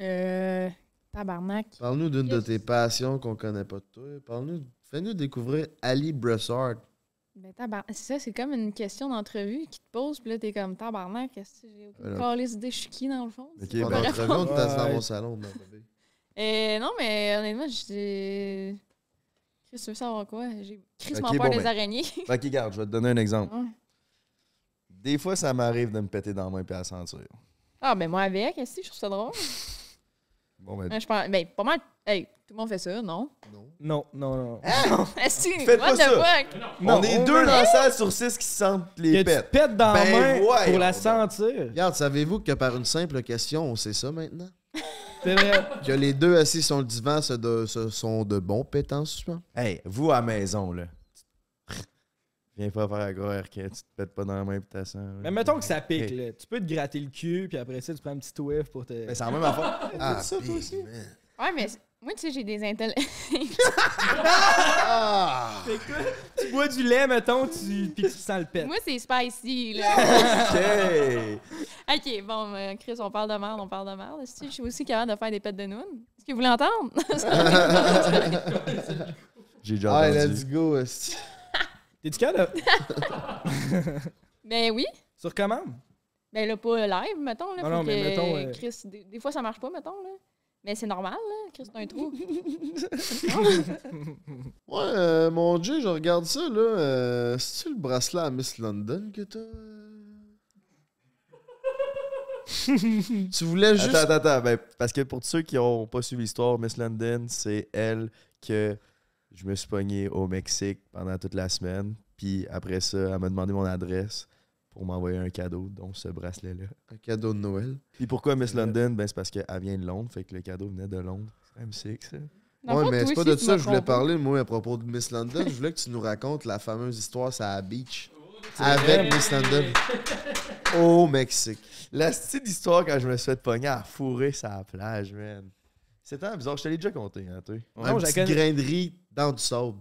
Euh. Tabarnak. Parle-nous d'une de tes passions qu'on connaît pas de toi. Parle-nous, fais-nous découvrir Ali Bressard. Ben, tabarnak. C'est ça, c'est comme une question d'entrevue qui te pose, puis là, t'es comme tabarnak. Est-ce que j'ai aucune Alors. je suis qui dans le fond? Ok, ben, d'entrevue, on dans Ouais. mon salon. bébé. Euh, non, mais honnêtement, j'ai. Chris, tu veux savoir quoi? J'ai crissement peur bon, des ben. araignées. Ok, regarde, je vais te donner un exemple. Ouais. Des fois, ça m'arrive de me péter dans la main et à la ceinture. Ah, ben moi avec, est-ce que je trouve ça drôle? Bon, ben, Hein, Je pense, ben, pas mal. Hey, tout le monde fait ça, non? Non, non, non. Est-ce Faites what pas the ça. fuck? Non, on est on deux veut- dans la salle sur six qui sentent Que les pets. pètes dans Ben la main voyons pour la sentir? Regarde, savez-vous que par une simple question, on sait ça maintenant? C'est vrai. Que les deux assis sur le divan ce de- ce sont de bons pétants souvent. Hey, vous à la maison, là. Viens pas faire à croire que tu te pètes pas dans la main pis t'as ça. Mais mettons que ça pique, Hey. là. Tu peux te gratter le cul, puis après ça, tu prends un petit whiff pour te. Mais c'est la même affaire. Ah, ça, toi aussi? man. Ouais, mais moi, tu sais, j'ai des intellects. Ah! Tu bois du lait, mettons, tu... puis tu sens le pet. moi, c'est spicy, là. Ok. ok, bon, euh, Chris, on parle de merde, on parle de merde. Est-ce que je suis aussi capable de faire des pets de noun? Est-ce que vous voulez entendre? J'ai déjà Ah, entendu. let's go. T'es-tu capable de- ben oui. Sur commande? Ben là, pas live, mettons. Là, Non, faut non, mais que mettons, euh, Chris, des, des fois, ça marche pas, mettons. Là. Mais c'est normal, là. Chris, c'est un trou. Ouais, euh, mon Dieu, je regarde ça, là. Euh, C'est-tu le bracelet à Miss London que t'as? euh? tu voulais juste. Attends, attends, attends. Ben, parce que pour ceux qui n'ont pas suivi l'histoire, Miss London, c'est elle que je me suis pogné au Mexique pendant toute la semaine. Puis après ça, elle m'a demandé mon adresse pour m'envoyer un cadeau, dont ce bracelet-là. Un cadeau de Noël. Puis pourquoi Miss London? Ben, c'est parce qu'elle vient de Londres, fait que le cadeau venait de Londres. C'est sick, ça. Dans ouais, mais c'est pas de ça que je voulais parler, moi, à propos de Miss London. je voulais que tu nous racontes la fameuse histoire sur la beach avec Miss London au Mexique. La petite histoire quand je me suis fait pogner à fourrer sa plage, man. C'est tellement bizarre. Je te l'ai déjà conté, hein. Non, un je la petit connais. grain de riz dans du sable.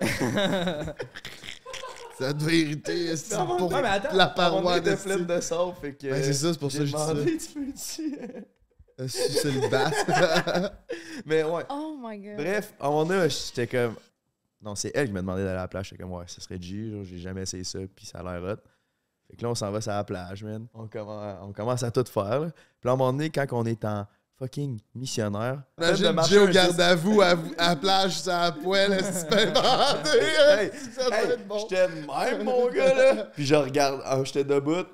Cette vérité, c'est pour non, mais attends, la paroi de de flemme de sable, fait que... Ben, c'est ça, c'est pour ça que j'ai je dis ça. demandé, tu peux-tu... Euh, sucer le bat. Mais ouais. Oh my god. Bref, à un moment donné, j'étais comme. Non, c'est elle qui m'a demandé d'aller à la plage. J'étais comme, ouais, ce serait G, genre, j'ai jamais essayé ça, puis ça a l'air hot. Fait que là, on s'en va sur la plage, man. On commence, on commence à tout faire. là. Puis là, à un moment donné, quand on est en fucking missionnaire, Imagine Jay au un garde à vous, à, à la plage, sur la poêle, est-ce que? Hey, Ça Hey, bon. J'étais de même, mon gars, là. Puis je regarde, ah, j'étais debout,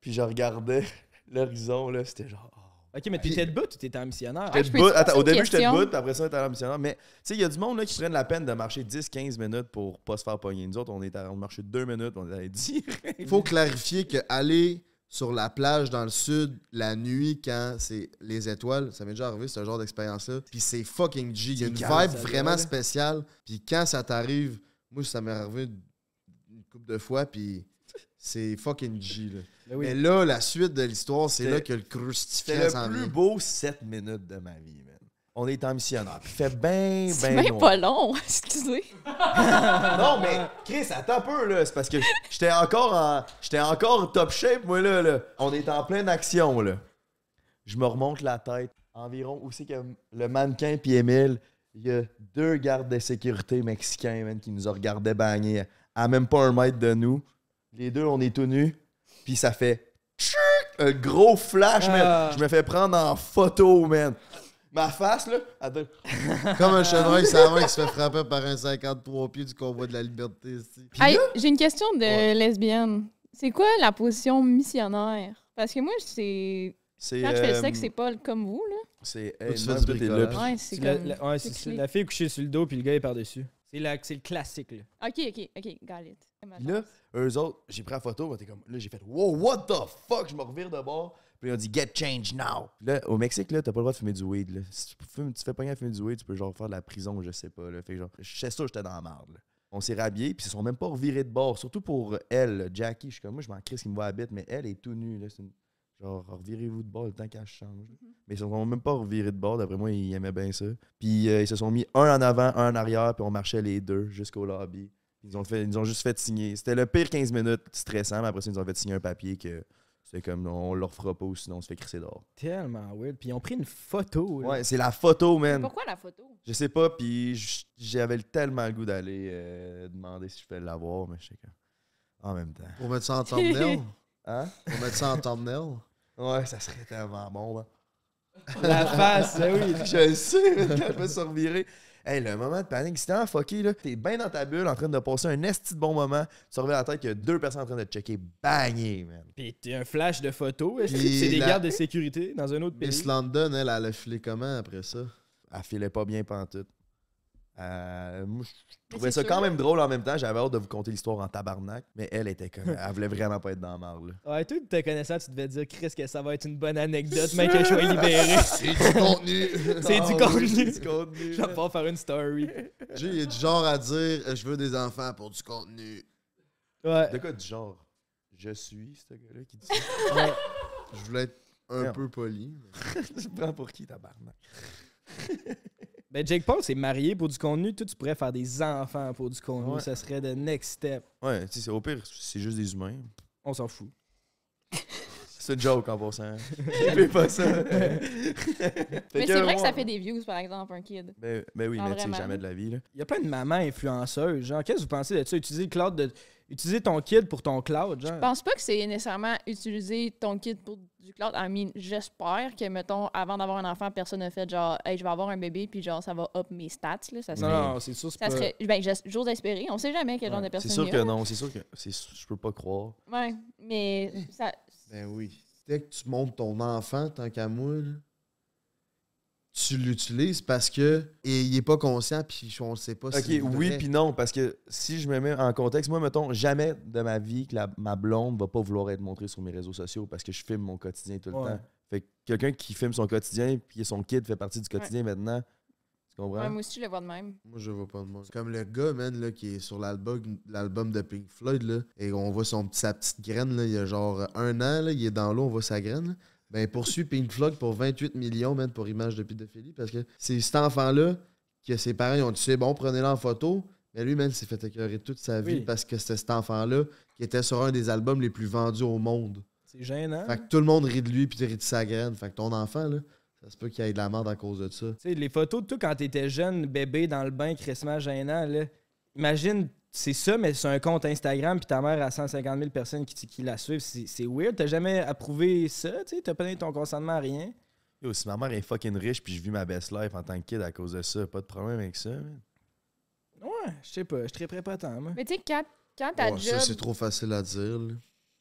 puis je regardais l'horizon, là. C'était genre. oh. Ok, mais t'étais debout ou t'étais en missionnaire? J'étais debout. Attends, au début, j'étais debout, puis après ça, à la missionnaire. Mais, tu sais, il y a du monde là, qui prennent la peine de marcher 10-15 minutes pour pas se faire pogner. Nous autres, on est à, on marchait 2 minutes, on est allé direct. Il faut clarifier que aller sur la plage dans le sud la nuit quand c'est les étoiles, ça m'est déjà arrivé ce genre d'expérience-là. Puis c'est fucking G. Il y a une vibe vraiment spéciale. Puis quand ça t'arrive, moi ça m'est arrivé une couple de fois, puis c'est fucking G. Là. Ben oui. Mais là, la suite de l'histoire, c'est C'était- là que le C'était crucifixion le s'en plus vient. beau 7 minutes de ma vie. On est en missionnaire. Puis il fait bien, C'est bien même noir. pas long, excusez. Non, mais Chris, attends un peu, là. C'est parce que j'étais encore en. J'étais encore top shape, moi, là, là. On est en pleine action, là. Je me remonte la tête. Environ où c'est que le mannequin puis Émile, il y a deux gardes de sécurité mexicains, man, qui nous ont regardé bagner à même pas un mètre de nous. Les deux, on est tout nus. Puis ça fait. Un gros flash, man. Ah. Je me fais prendre en photo, man. Ma face, là. Comme un chevreuil, main qui se fait frapper par un 53 pieds du convoi de la liberté. ici. Hey, J'ai une question de Ouais. lesbienne. C'est quoi la position missionnaire? Parce que moi, c'est. C'est. Quand je fais le euh, sexe, c'est pas comme vous, là. C'est. Hey, Ouais, c'est la, la- ouais. La fille est couchée sur le dos, puis le gars est par-dessus. C'est la- c'est le classique, là. Ok, ok, ok, got it. Là, eux autres, j'ai pris la photo, moi, t'es comme, là, j'ai fait, wow, what the fuck, je me revire de bord. Puis ont dit, get change now. Là, au Mexique, là, t'as pas le droit de fumer du weed. Là. Si tu, fumes- tu fais pas rien à fumer du weed, tu peux genre faire de la prison, je sais pas. Là. Fait que genre, je sais que j'étais dans la merde. là. On s'est rhabillés, puis ils se sont même pas revirés de bord. Surtout pour elle, Jackie. Je suis comme, moi, je m'en crisse qu'il me voit à mais elle est tout nue. Là. Une- Genre, revirez-vous de bord le temps qu'elle change. là. Mais ils se sont même pas revirés de bord. D'après moi, ils aimaient bien ça. Puis euh, ils se sont mis un en avant, un en arrière, puis on marchait les deux jusqu'au lobby. Ils ont, fait, ils nous ont juste fait signer. C'était le pire 15 minutes stressant, mais après ça, ils nous ont fait signer un papier que c'était comme on leur fera pas ou sinon on se fait crisser dehors. Tellement weird. Puis ils ont pris une photo. là. Ouais, c'est la photo, man. Pourquoi la photo? Je sais pas, puis j- j'avais tellement le goût d'aller euh, demander si je pouvais l'avoir, mais je sais que. En même temps. Pour mettre ça en thumbnail? Hein? Pour mettre ça en thumbnail? Ouais, ça serait tellement bon, man. La face, ah oui. Je le sais, mais quand je me suis reviré. Hey, le moment de panique, c'était en fucké, là. T'es bien dans ta bulle en train de passer un esti de bon moment. Tu reviens la tête qu'il y a deux personnes en train de te checker. Bagné, man. Puis t'es un flash de photos. Puis C'est des la- gardes de sécurité dans un autre pays? Miss London, elle, elle a filé comment après ça? Elle filait pas bien pantoute. Euh, moi, je trouvais ça quand même drôle en même temps. J'avais hâte de vous conter l'histoire en tabarnak. Mais elle était comme. Elle voulait vraiment pas être dans la marde, là. Ouais, toi, te connaissant, tu devais dire, Chris, que ça va être une bonne anecdote, mais que je sois libéré. C'est du contenu! C'est du Ah contenu. oui, c'est du contenu. Je vais pas faire une story. Jay, il est du genre à dire euh, Je veux des enfants pour du contenu. Ouais. De quoi du genre? Je suis ce gars-là qui dit ça? ouais. Je voulais être un peu poli. mais- te prends pour qui, tabarnak? Ben, Jake Paul s'est marié pour du contenu. Toi, tu pourrais faire des enfants pour du contenu. Ouais. Ça serait le next step. Ouais, tu sais, c'est- au pire, c'est juste des humains. On s'en fout. C'est une joke en passant. Fais pas ça. Mais c'est vrai que ça fait des views, par exemple, un kid. Ben, ben oui, Ah, mais tu sais, jamais de la vie, là. Il y a plein de mamans influenceuses. Genre, qu'est-ce que vous pensez de ça? Utiliser le cloud de. Utiliser ton kid pour ton cloud, genre. Je pense pas que c'est nécessairement utiliser ton kit pour du cloud. I mean, j'espère que, mettons, avant d'avoir un enfant, personne n'a fait genre, hey, je vais avoir un bébé, puis genre, ça va up mes stats, là. Ça Non, serait. non, c'est sûr, c'est Ça pas. serait ben, j'es- j'ose espérer. On sait jamais quel genre Ouais, de C'est personne sûr il y que non, c'est sûr que c'est- je peux pas croire. Ouais, mais ça, Ben oui. Dès que tu montes ton enfant, tant qu'à moi, là, tu l'utilises parce que et il est pas conscient puis on ne sait pas Ok, si oui puis non, parce que si je me mets en contexte, moi, mettons, jamais de ma vie que la- ma blonde va pas vouloir être montrée sur mes réseaux sociaux parce que je filme mon quotidien tout le Ouais. temps. Fait que quelqu'un qui filme son quotidien puis son kid fait partie du quotidien maintenant, tu comprends? ouais, moi aussi, je le vois de même. Moi, je vois pas de moi. C'est comme le gars, man, là, qui est sur l'album, l'album de Pink Floyd, là, et on voit son, petit- sa petite graine, là, il y a genre un an, là, il est dans l'eau, on voit sa graine. là. Ben, poursuit Pink Floyd pour 28 millions, man, pour image de pédophilie, parce que c'est cet enfant-là que ses parents ils ont dit c'est bon, prenez-le en photo. Mais lui, man, s'est fait écœurer toute sa vie Oui. parce que c'était cet enfant-là qui était sur un des albums les plus vendus au monde. C'est gênant. Fait que tout le monde rit de lui puis rit de sa graine. Fait que ton enfant, là, ça se peut qu'il ait de la merde à cause de ça. Tu sais, les photos de toi quand t'étais jeune, bébé dans le bain, crissement gênant, là. Imagine, c'est ça, mais sur un compte Instagram, puis ta mère a 150 000 personnes qui, qui la suivent. C'est c'est weird. T'as jamais approuvé ça, tu sais? T'as pas donné ton consentement à rien? Yo, si ma mère est fucking riche puis je vis ma best life en tant que kid à cause de ça, pas de problème avec ça. man. Ouais, je sais pas. Je triperais pas tant, moi. Mais tu sais, quand, quand ta job. ça, c'est trop facile à dire. là.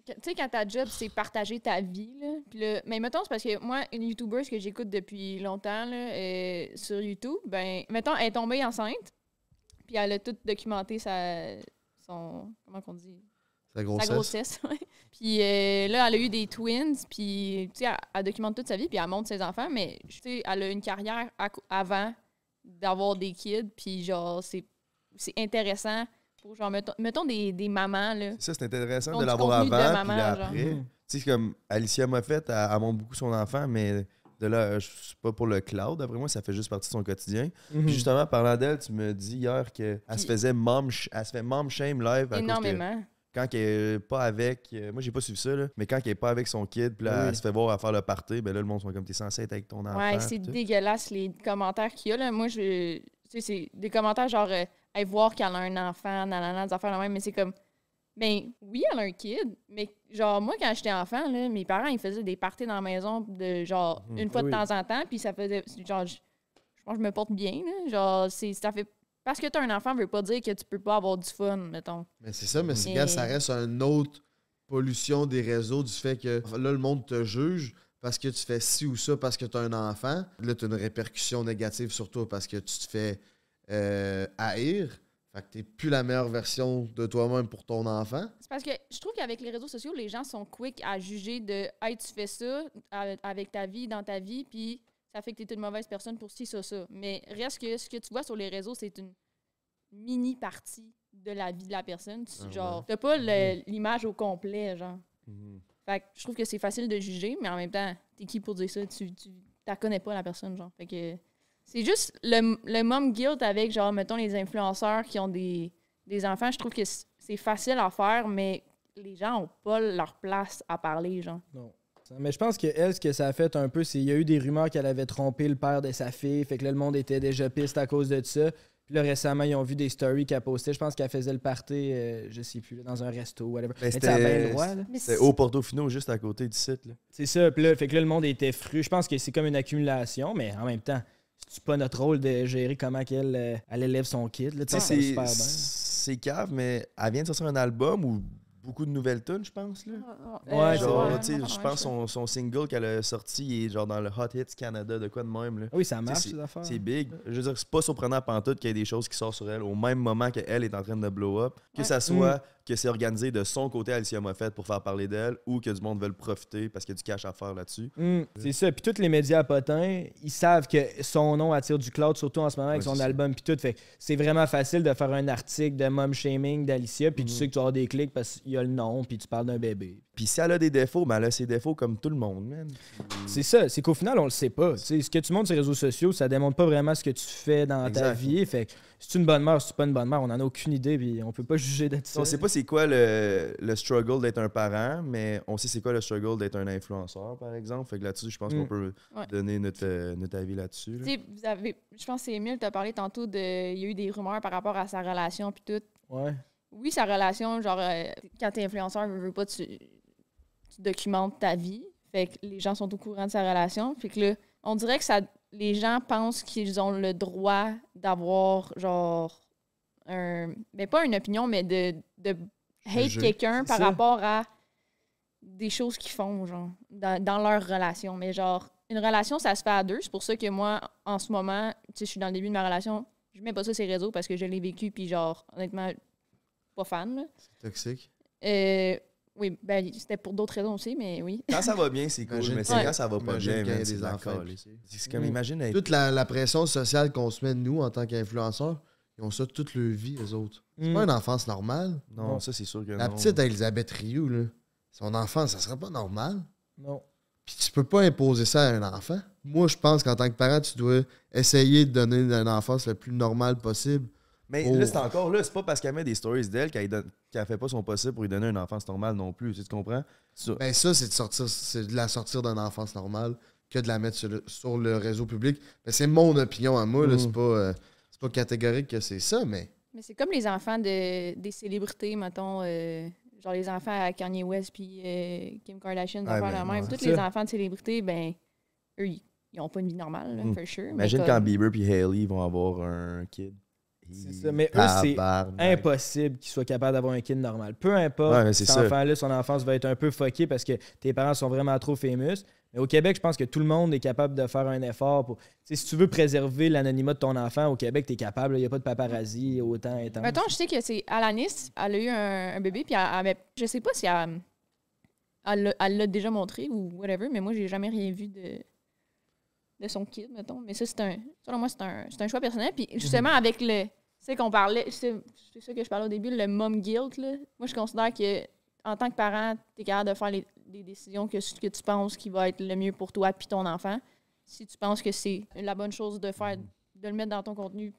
Tu sais, quand ta job, c'est partager ta vie, là. Puis là, mais mettons, c'est parce que moi, une YouTuber que j'écoute depuis longtemps, là, euh, sur YouTube, ben, mettons, elle est tombée enceinte, puis elle a tout documenté sa. son. Comment qu'on dit? Sa Sa grossesse. grossesse, ouais. Puis euh, là, elle a eu des twins, puis, tu sais, elle, elle documente toute sa vie, puis elle montre ses enfants, mais, tu sais, elle a une carrière à avant d'avoir des kids, puis genre, c'est c'est intéressant pour, genre, mettons, mettons des, des mamans, là. Ça, c'est intéressant de l'avoir avant puis après. Tu sais, comme Alicia Moffett, elle, elle montre beaucoup son enfant, mais de là, je suis pas pour le cloud. Après moi, ça fait juste partie de son quotidien. Mhm. Puis justement, parlant d'elle, tu me dis hier qu'elle se faisait mom, elle se fait mom shame live à cause que Énormément. quand elle est pas avec, euh, moi j'ai pas suivi ça là, mais quand elle est pas avec son kid, puis là Oui. elle se fait voir à faire le party, ben là le monde sont comme t'es censé être avec ton enfant. Ouais, c'est dégueulasse les commentaires qu'il y a. Là. Moi, je. Tu sais, c'est des commentaires genre. euh, Hey, voir qu'elle a un enfant, nanana, des affaires de même, mais c'est comme. Ben, oui, elle a un kid, mais genre, moi, quand j'étais enfant, là, mes parents, ils faisaient des parties dans la maison de genre, Mhm. une fois de temps en temps, puis ça faisait. Genre, je, je pense que je me porte bien, là. Genre, c'est, ça fait. Parce que t'as un enfant, veut pas dire que tu peux pas avoir du fun, mettons. Mais c'est ça, mais c'est ça reste une autre pollution des réseaux du fait que là, le monde te juge parce que tu fais ci ou ça parce que tu as un enfant. Là, tu as une répercussion négative sur toi parce que tu te fais euh, haïr. Fait que t'es plus la meilleure version de toi-même pour ton enfant. C'est parce que je trouve qu'avec les réseaux sociaux, les gens sont quick à juger de Hey, tu fais ça a- avec ta vie, dans ta vie, puis ça fait que tu es une mauvaise personne pour ci, ça, ça. Mais reste que ce que tu vois sur les réseaux, c'est une mini partie de la vie de la personne. Tu, Ah genre, t'as pas le- l'image au complet, genre. Mhm. Fait que je trouve que c'est facile de juger, mais en même temps, t'es qui pour dire ça? Tu, tu la connais pas, la personne, genre. Fait que c'est juste le, le mom guilt avec, genre, mettons, les influenceurs qui ont des, des enfants. Je trouve que c'est facile à faire, mais les gens ont pas leur place à parler, genre. Non. Mais je pense que elle, ce que ça a fait un peu, c'est qu'il y a eu des rumeurs qu'elle avait trompé le père de sa fille. Fait que là, le monde était déjà piste à cause de ça. Puis là, récemment, ils ont vu des stories qu'elle postait. Je pense qu'elle faisait le party, euh, je sais plus, là, dans un resto, whatever. Ben, c'était- au Portofino, juste à côté du site. Là. C'est ça. Puis là, fait que là, le monde était fru. Je pense que c'est comme une accumulation, mais en même temps, c'est pas notre rôle de gérer comment qu'elle euh, elle élève son kid. Là, c'est c'est super bien. c'est cave, mais elle vient de sortir un album ou beaucoup de nouvelles tunes, je pense. Là. Ouais, c'est Genre, vrai. tu sais, je pense que son, son single qu'elle a sorti est genre dans le Hot Hits Canada, de quoi de même. Là. Oui, ça marche, c'est- ces affaires. C'est big. Je veux dire, c'est pas surprenant pantoute qu'il y ait des choses qui sortent sur elle au même moment qu'elle est en train de blow up. Que Ouais. ça soit que c'est organisé de son côté Alicia Moffett pour faire parler d'elle ou que du monde veut le profiter parce qu'il y a du cash à faire là-dessus. Mm, c'est ça. Puis tous les médias potins, ils savent que son nom attire du cloud, surtout en ce moment avec Ouais, son album puis tout. Fait c'est vraiment facile de faire un article de mom shaming d'Alicia, puis tu Mhm. sais que tu avoir des clics parce qu'il y a le nom, puis tu parles d'un bébé. Puis si elle a des défauts, ben elle a ses défauts comme tout le monde, man. C'est ça, c'est qu'au final, on le sait pas. Ce que tu montres sur les réseaux sociaux, ça démontre pas vraiment ce que tu fais dans ta vie. Fait que si tu une bonne mère, si tu pas une bonne mère, on en a aucune idée, puis on peut pas juger de ça. On sait pas c'est quoi le, le struggle d'être un parent, mais on sait c'est quoi le struggle d'être un influenceur, par exemple. Fait que là-dessus, je pense Mm. qu'on peut Ouais. donner notre, euh, notre avis là-dessus. là. Tu sais, vous avez, je pense que c'est Emile t'a parlé tantôt de, il y a eu des rumeurs par rapport à sa relation puis tout. Ouais. Oui, sa relation, genre, euh, quand t'es influenceur, veux, veux pas, tu, tu documentes ta vie. Fait que les gens sont au courant de sa relation. Fait que là, on dirait que ça, les gens pensent qu'ils ont le droit d'avoir, genre, un. Mais pas une opinion, mais de, de hate quelqu'un C'est par ça. rapport à des choses qu'ils font, genre, dans, dans leur relation. Mais genre, une relation, ça se fait à deux. C'est pour ça que moi, en ce moment, tu sais, je suis dans le début de ma relation, je mets pas ça sur les réseaux parce que je l'ai vécu, puis genre, honnêtement, pas fan. là. Toxique. Euh, oui, ben, c'était pour d'autres raisons aussi, mais oui. Quand ça va bien, c'est cool, Imagine- mais c'est Ouais. quand ça va pas Imagine bien, c'est la. C'est comme, Mm. imagine être... Toute la, la pression sociale qu'on se met, nous, en tant qu'influenceurs, ils ont ça toute leur vie, les autres. C'est Mm. pas une enfance normale. Non, Non. ça, c'est sûr que La non. petite Elisabeth Rioux, là, son enfant, ça serait pas normal. Non. Puis tu peux pas imposer ça à un enfant. Moi, je pense qu'en tant que parent, tu dois essayer de donner une enfance le plus normale possible. Mais Oh. là, c'est encore là, c'est pas parce qu'elle met des stories d'elle qu'elle donne- qu'elle fait pas son possible pour lui donner une enfance normale non plus. Tu sais, tu comprends? Ça- Ben ça, c'est de sortir, c'est de la sortir d'une enfance normale que de la mettre sur le, sur le réseau public. Ben, c'est mon opinion à moi, là, Mm. c'est pas, euh, c'est pas catégorique que c'est ça, mais Mais c'est comme les enfants de, des célébrités, mettons, euh, genre les enfants à Kanye West puis euh, Kim Kardashian, affaires ben, même. ouais. Tous les enfants de célébrités, ben, eux, ils, ils ont pas une vie normale, là, Mm. for sure. Imagine quand Bieber et Hailey vont avoir un kid. C'est ça, mais eux, c'est impossible qu'ils soient capables d'avoir un kid normal. Peu importe, Ouais, cet enfant-là, son enfance va être un peu fucké parce que tes parents sont vraiment trop famous. Mais au Québec, je pense que tout le monde est capable de faire un effort pour. Tu sais, si tu veux préserver l'anonymat de ton enfant, au Québec, tu es capable. Il n'y a pas de paparazzi autant intense. Mettons, je sais que c'est Alanis, elle a eu un, un bébé, puis elle, avait- je sais pas si elle elle l'a- déjà montré ou whatever, mais moi, j'ai jamais rien vu de, de son kid, mettons. Mais ça, c'est un. Selon moi, c'est un, c'est un choix personnel. Puis justement, avec le. Tu sais, qu'on parlait. C'est c'est ça que je parlais au début, le mom guilt, là. Moi, je considère que en tant que parent, tu es capable de faire les, les décisions que, que tu penses qui va être le mieux pour toi puis ton enfant. Si tu penses que c'est la bonne chose de faire, de le mettre dans ton contenu,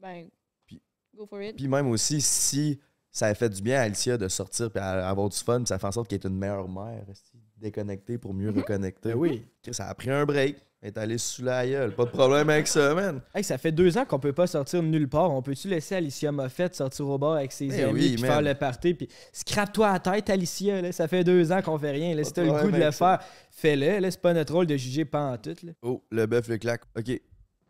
ben, Puis- go for it. Puis même aussi, si ça a fait du bien à Alicia de sortir et avoir du fun, ça fait en sorte qu'elle est une meilleure mère, déconnectée pour mieux reconnecter? Ben oui. Ça a pris un break. Est allée sous la gueule. Pas de problème avec ça, man. Hey, ça fait deux ans qu'on peut pas sortir de nulle part. On peut-tu laisser Alicia Moffett sortir au bar avec ses Eh amis oui, puis man. faire le party puis scrape-toi à la tête, Alicia. Là. Ça fait deux ans qu'on fait rien. Là. Si t'as le goût de le ça. faire, fais-le. Là. C'est pas notre rôle de juger pas en tout. Là. Oh, le bœuf, le claque. OK.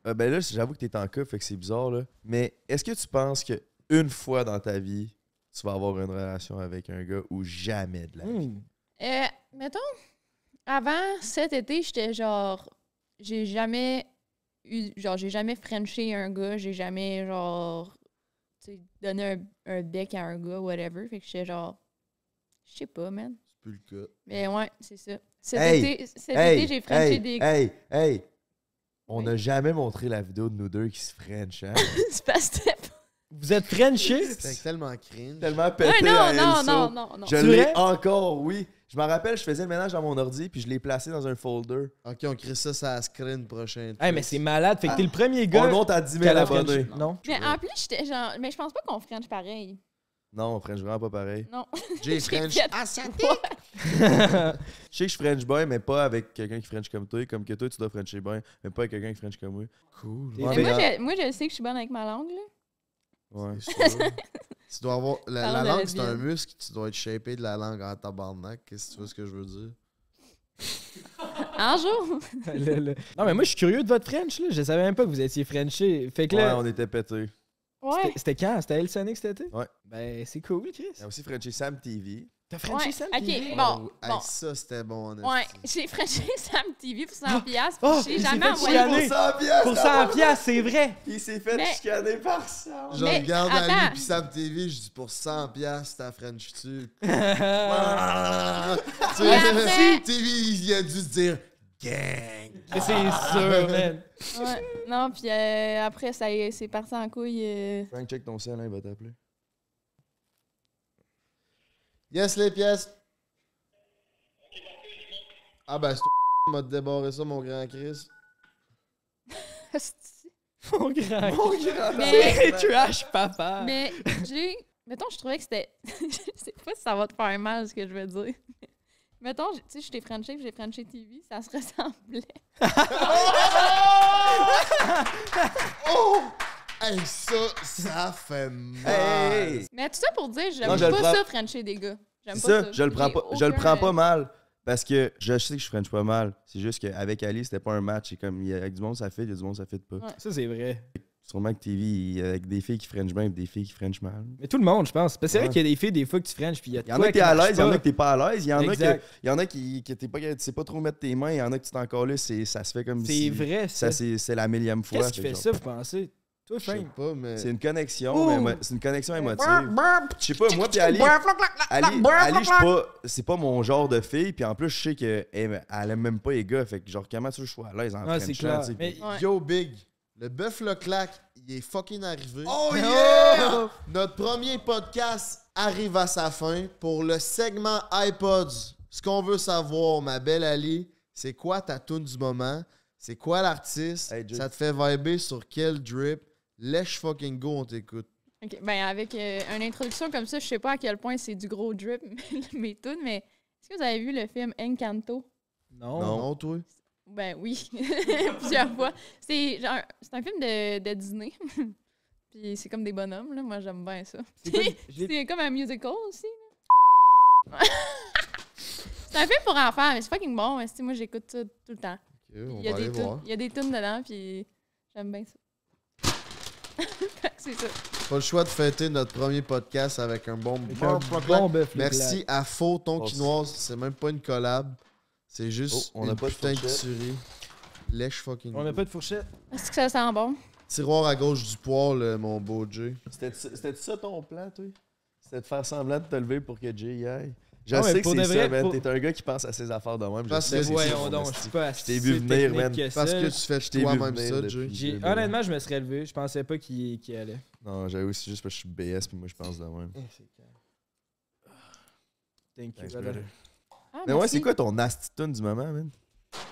Euh, ben là, j'avoue que t'es en couple, fait que c'est bizarre, là. Mais est-ce que tu penses que une fois dans ta vie, tu vas avoir une relation avec un gars ou jamais de la vie? Hmm. Euh, mettons, avant cet été, j'étais genre. J'ai jamais eu. Genre, j'ai jamais frenché un gars. J'ai jamais, genre. Tu sais, donné un, un bec à un gars, whatever. Fait que j'étais genre. Je sais pas, man. c'est plus le cas. Mais ouais, c'est ça. Cet Hey! été, cet Hey, été j'ai frenché hey, des. hey, hey! On Oui. n'a jamais montré la vidéo de nous deux qui se French, hein? c'est pas pas- Vous êtes Frenchés? C'est tellement cringe. Tellement pété Ouais, à non, non, Elso. non, non, non. Je l'ai encore, oui. Je m'en rappelle, je faisais le ménage dans mon ordi, puis je l'ai placé dans un folder. Ok, on crée ça, ça screen prochain. Hey, mais c'est malade. Fait que t'es le premier On gars. monte à 10 qui 000 a la abonnés. French- Non. Mais en plus, j'étais genre. Mais je pense pas qu'on french pareil. Non, on French vraiment pas pareil. Non. J'ai French. fait- asiatique. Je sais que je French boy, mais pas avec quelqu'un qui French comme toi. Comme que toi, tu dois Frencher bien, mais pas avec quelqu'un qui French comme moi. Cool. Ouais, Mais moi, je, moi, je sais que je suis bonne avec ma langue, là. Ouais. C'est sûr. tu dois avoir. La, langue, c'est un muscle. Tu dois être shapé de la langue en tabarnak. Qu'est-ce que tu vois ce que je veux dire? Un jour. Le- le- Non, mais moi, je suis curieux de votre French, là. Je savais même pas que vous étiez Frenché. Fait que Ouais, là, on était pétés. Ouais. c'était- c'était quand? C'était El Sonic cet été? Ouais. Ben, c'est cool, Chris. Il y a aussi Frenchie Sam TV. T'as Frenché Ouais. Sam Ok, TV? bon. Hey, bon. ça, c'était bon, en Ouais, j'ai franchi Sam TV pour 100 piastres. Oh, j'ai il s'est jamais fait envoyé. Pour 100 piastres, Pour 100 piastres, c'est vrai! Il s'est fait Mais- chicaner par ça. Je Mais regarde à lui pis Sam TV, je dis pour 100 piastres, ta French tu. Mais tu après- TV, il a dû se dire gang. c'est sûr, man. Ouais. Non, puis euh, après, ça y est, c'est parti en couille. euh. Frank, check ton sel, hein, il va t'appeler. Yes, les pièces. Ah ben, c'est m'a débarré ça, mon grand Chris. Hostie. Mon grand. Mais, trash, papa. mais j'ai. Mettons, je trouvais que c'était. je sais pas si ça va te faire mal ce que je veux dire. Mettons, tu sais, je t'ai Frenché puis j'ai Frenché TV, ça se ressemblait. Oh! Hey, ça, ça fait mal. Hey! Mais tout ça pour dire, j'aime Non, je le pas prends- ça, Frencher des gars. J'aime C'est pas ça, je le prends J'ai pas, je le aucun- prends pas mal. Parce que je sais que je French pas mal. C'est juste qu'avec Ali, c'était pas un match. C'est comme, il y a- avec du monde, ça fait, il y a du monde, ça fait pas. Ouais. Ça, c'est vrai. Sûrement que TV, il y a avec des filles qui French bien et des filles qui French mal. Mais tout le monde, je pense. Parce que c'est vrai Ouais. qu'il y a des filles, des fois, que tu French, puis il y a de Il y en quoi a qui qui t'es à marche l'aise, il y en pas. a que t'es pas à l'aise, il y en a que, Exact. il y en a qui, qui t'es pas, tu sais pas trop mettre tes mains, il y en a que tu t'es encore là, c'est, ça se fait comme C'est si. vrai, ça. Ça, c'est, c'est la millième fois. Qu'est-ce qui fait fait genre. ça, vous pensez? Toi, Je sais Frank? pas, mais. C'est une connexion, Ouh. mais c'est une connexion émotive. Je sais pas, moi puis Ali, Ali, Ali, je suis pas, c'est pas mon genre de fille, puis en plus, je sais qu'elle elle aime même pas les gars, fait que genre, comment tu veux que je sois à l'aise en Ah, c'est clair. Mais- Ouais. Yo, Big, le bœuf le claque, il est fucking arrivé. Oh yeah! Notre premier podcast arrive à sa fin pour le segment iPods. Ce qu'on veut savoir, ma belle Ali, c'est quoi ta tune du moment? C'est quoi l'artiste? Hey, ça te fait vibrer sur quel drip? Lèche fucking go, on t'écoute. Ok, Ben, avec euh, une introduction comme ça, je sais pas à quel point c'est du gros drip, mes tunes, mais est-ce que vous avez vu le film Encanto? Non. Non. Toi? Ben oui, plusieurs fois. C'est genre, c'est un film de, de Disney. Puis c'est comme des bonhommes, là. Moi, j'aime bien ça. C'est comme un musical aussi. là. c'est un film pour enfants, mais c'est fucking bon. mais c'est- Moi, j'écoute ça tout le temps. On Il y, a va des aller tunes, voir. il y a des tunes dedans, puis j'aime bien ça. c'est ça. Pas le choix de fêter notre premier podcast avec un bon Avec un bon bœuf, Merci à Faux Ton Oh, Quinoise. C'est même pas une collab. C'est juste Oh, on a une pas de putain de fourchette. tuerie. Lèche fucking On n'a pas de fourchette. Est-ce que ça sent bon? Tiroir à gauche du poil, euh, mon beau Jay. C'était, c'était ça ton plan, toi? C'était de faire semblant de te lever pour que Jay y aille? Je Non, mais sais que c'est de ça, man. pour- T'es un gars qui pense à ses affaires de. Je Parce sais que c'est voyons donc, je esti. suis pas Je t'ai vu venir, man. que. Parce que tu fais toi-même ça, Jay. Honnêtement, je me serais levé. Je pensais pas qu'il allait. Non, j'avoue, c'est juste parce que je suis BS puis moi je pense de même. Thank you, Thanks, brother. brother. Ah, Mais ouais, c'est quoi ton nasty tune du moment, man?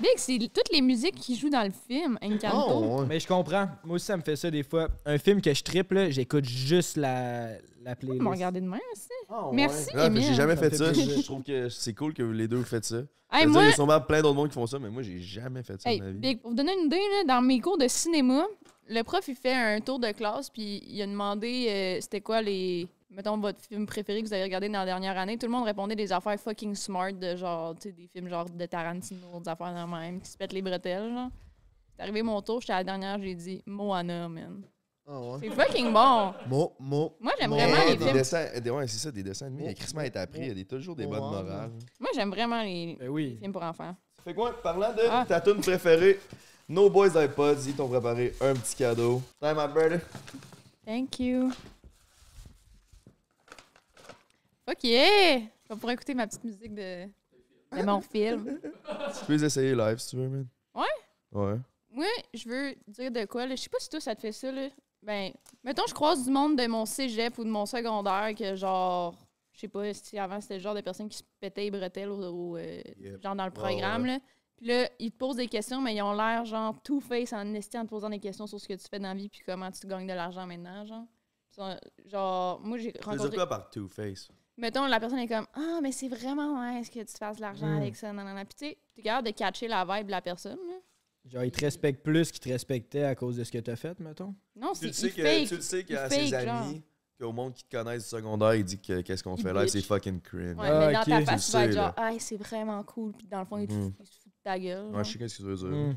Big, c'est toutes les musiques qui jouent dans le film, Encanto. Oh, ouais. Mais je comprends. Moi aussi, ça me fait ça des fois. Un film que je triple, j'écoute juste la, la Vous playlist. me regardez de même aussi. Ah, Merci, Ouais, Emile. J'ai jamais Ça fait ça. fait. Je trouve que c'est cool que les deux vous faites ça. Hey, C'est-à-dire, moi, Il y a sûrement plein d'autres monde qui font ça, mais moi j'ai jamais fait ça hey, de ma vie. Big, pour vous donner une idée, là, dans mes cours de cinéma, le prof, il fait un tour de classe, puis il a demandé euh, c'était quoi les. Mettons votre film préféré que vous avez regardé dans la dernière année. Tout le monde répondait des affaires fucking smart, de genre, tu sais, des films genre de Tarantino, des affaires de même, qui se pètent les bretelles, genre. C'est arrivé mon tour, j'étais à la dernière, j'ai dit Moana, man. Ah ouais. C'est fucking bon. Mo, mo. Moi, j'aime vraiment les des films. dessins, des- ouais, c'est ça, des dessins animés. Il y a Christmas est appris, il y a des- toujours des bonnes ouais. morales. Moi, j'aime vraiment les, Ben les films pour enfants. Ça fait quoi? Parlant de Ah. ta tune préférée, No Boys iPods, ils t'ont préparé un petit cadeau. Time my brother. Thank you. Je vais pouvoir écouter ma petite musique de, de mon film. Tu peux les essayer live si tu veux, man. Ouais? Ouais. Moi, je veux dire de quoi, là. Je sais pas si toi, ça te fait ça, là. Ben, mettons, je croise du monde de mon cégep ou de mon secondaire que, genre, je sais pas si avant, c'était le genre de personnes qui se pétaient les bretelles au, euh, Yep. genre dans le programme, ouais. là. Puis là, ils te posent des questions, mais ils ont l'air, genre, two-face en esti en te posant des questions sur ce que tu fais dans la vie puis comment tu gagnes de l'argent maintenant, genre. Genre, moi, j'ai rencontré... quoi par Two-Face? Mettons, la personne est comme Ah, mais c'est vraiment nice que tu fasses de l'argent Mm. avec ça? Non, non, non. Puis tu sais, t'es capable de catcher la vibe de la personne. là. Genre, ils te respectent plus qu'ils te respectaient à cause de ce que t'as fait, mettons? Non, Tu c'est le sais il que- fake. tu le sais il qu'à fake, ses genre. amis, qu'au monde qui te connaissent du secondaire, il dit que qu'est-ce qu'on Il fait bitch. c'est fucking cringe. Ouais, Ah, mais dans ok. ta Tu face, tu vas être sais, genre Ah, c'est vraiment cool. Puis dans le fond, il, te- Mhm. il se fout de ta gueule. Ouais, je sais qu'est-ce que tu veux dire. Hmm.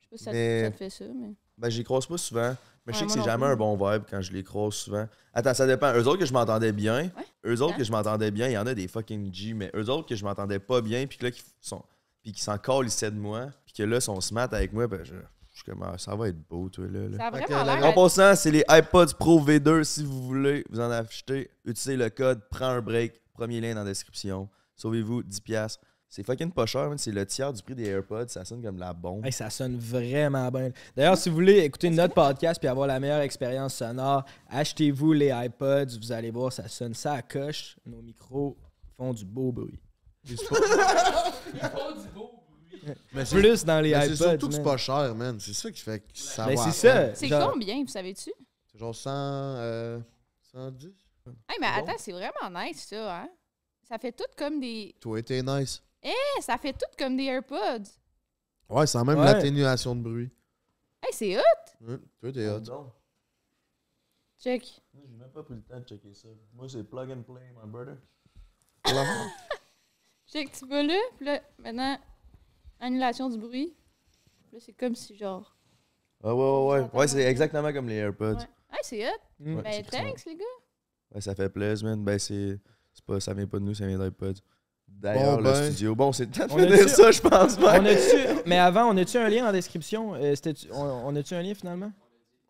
Je sais pas si ça, Mais- ça te fait ça, mais. Ben, je les croise pas souvent. Mais je sais que c'est jamais un bon vibe quand je les croise souvent. Attends, ça dépend. Eux autres que je m'entendais bien. Eux autres que je m'entendais bien, il y en a des fucking G, mais eux autres que je m'entendais pas bien, puis que là, qui sont. Puis qui s'en calissaient de moi, puis que là, sont smart avec moi, ben, je, je suis comme, ah, ça va être beau, toi, là. là. En passant, c'est les iPods Pro V2. Si vous voulez vous en acheter, utilisez le code Prends un break. Premier lien dans la description. Sauvez-vous 10$. C'est fucking pas cher, c'est le tiers du prix des AirPods. Ça sonne comme la bombe. Hey, ça sonne vraiment bien. D'ailleurs, si vous voulez écouter notre podcast puis avoir la meilleure expérience sonore, achetez-vous les iPods. Vous allez voir, ça sonne ça à coche. Nos micros font du beau bruit. Mais c'est Plus dans les mais c'est iPods. surtout que c'est pas cher, man. C'est ça qui fait que ça Ben, va c'est. C'est Genre- combien, vous savez-tu? C'est genre 100, euh, 110. Hey, mais attends, c'est vraiment nice, ça, hein? Ça fait tout comme des. Toi, t'es nice. Eh, ça fait tout comme des AirPods. Ouais, sans même Ouais. l'atténuation de bruit. Hey, c'est hot! Ouais, toi, t'es hot. Check. J'ai même pas pris le temps de checker ça. Moi, c'est plug and play, my brother. Check, tu vas là, puis là, maintenant, annulation du bruit. Là, c'est comme si, genre. Ah ouais, ouais, ouais. Ouais, c'est exactement comme les AirPods. Ouais. Hey, c'est hot! Ben, thanks, les gars! Ouais, ça fait plaisir, man. Ben, c'est. c'est Pas, ça vient pas de nous, ça vient d'iPods. D'ailleurs, Bon, le ben. studio. Bon, c'est le temps de On finir ça, je pense. On a-tu- mais avant, on a-tu un lien en description? Euh, on, on a-tu un lien finalement?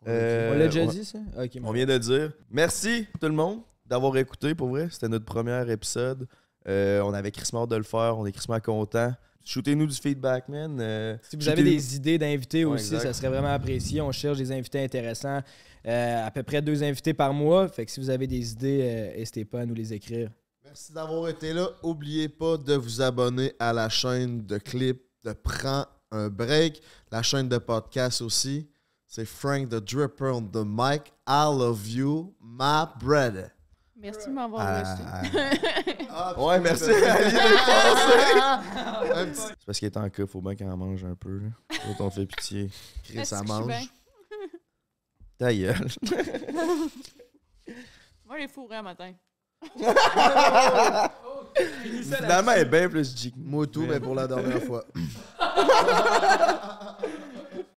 Euh, on l'a déjà dit, ça? On vient de dire. Merci tout le monde d'avoir écouté pour vrai. C'était notre premier épisode. Euh, on avait Chris de le faire. On est Chris content. Shootez-nous du feedback, man. Euh, Si vous avez des idées d'invités Ouais, aussi, exact. ça serait vraiment apprécié. On cherche des invités intéressants. Euh, à peu près deux invités par mois. Fait que si vous avez des idées, euh, n'hésitez pas à nous les écrire. Merci d'avoir été là. Oubliez pas de vous abonner à la chaîne de clips de Prends un break, la chaîne de podcast aussi. C'est Frank the Dripper on the mic. I love you, my brother. Merci de m'avoir Ah, reçu. Ah, Ouais, merci. C'est parce qu'il est en cas, faut bien qu'il en mange un peu. L'autre, on fait pitié. Chris, ça mange. bien? Ta gueule. Moi, j'ai fourré un matin. Finalement, elle est bien plus G. que nous. Moi tout, mais pour la dernière fois.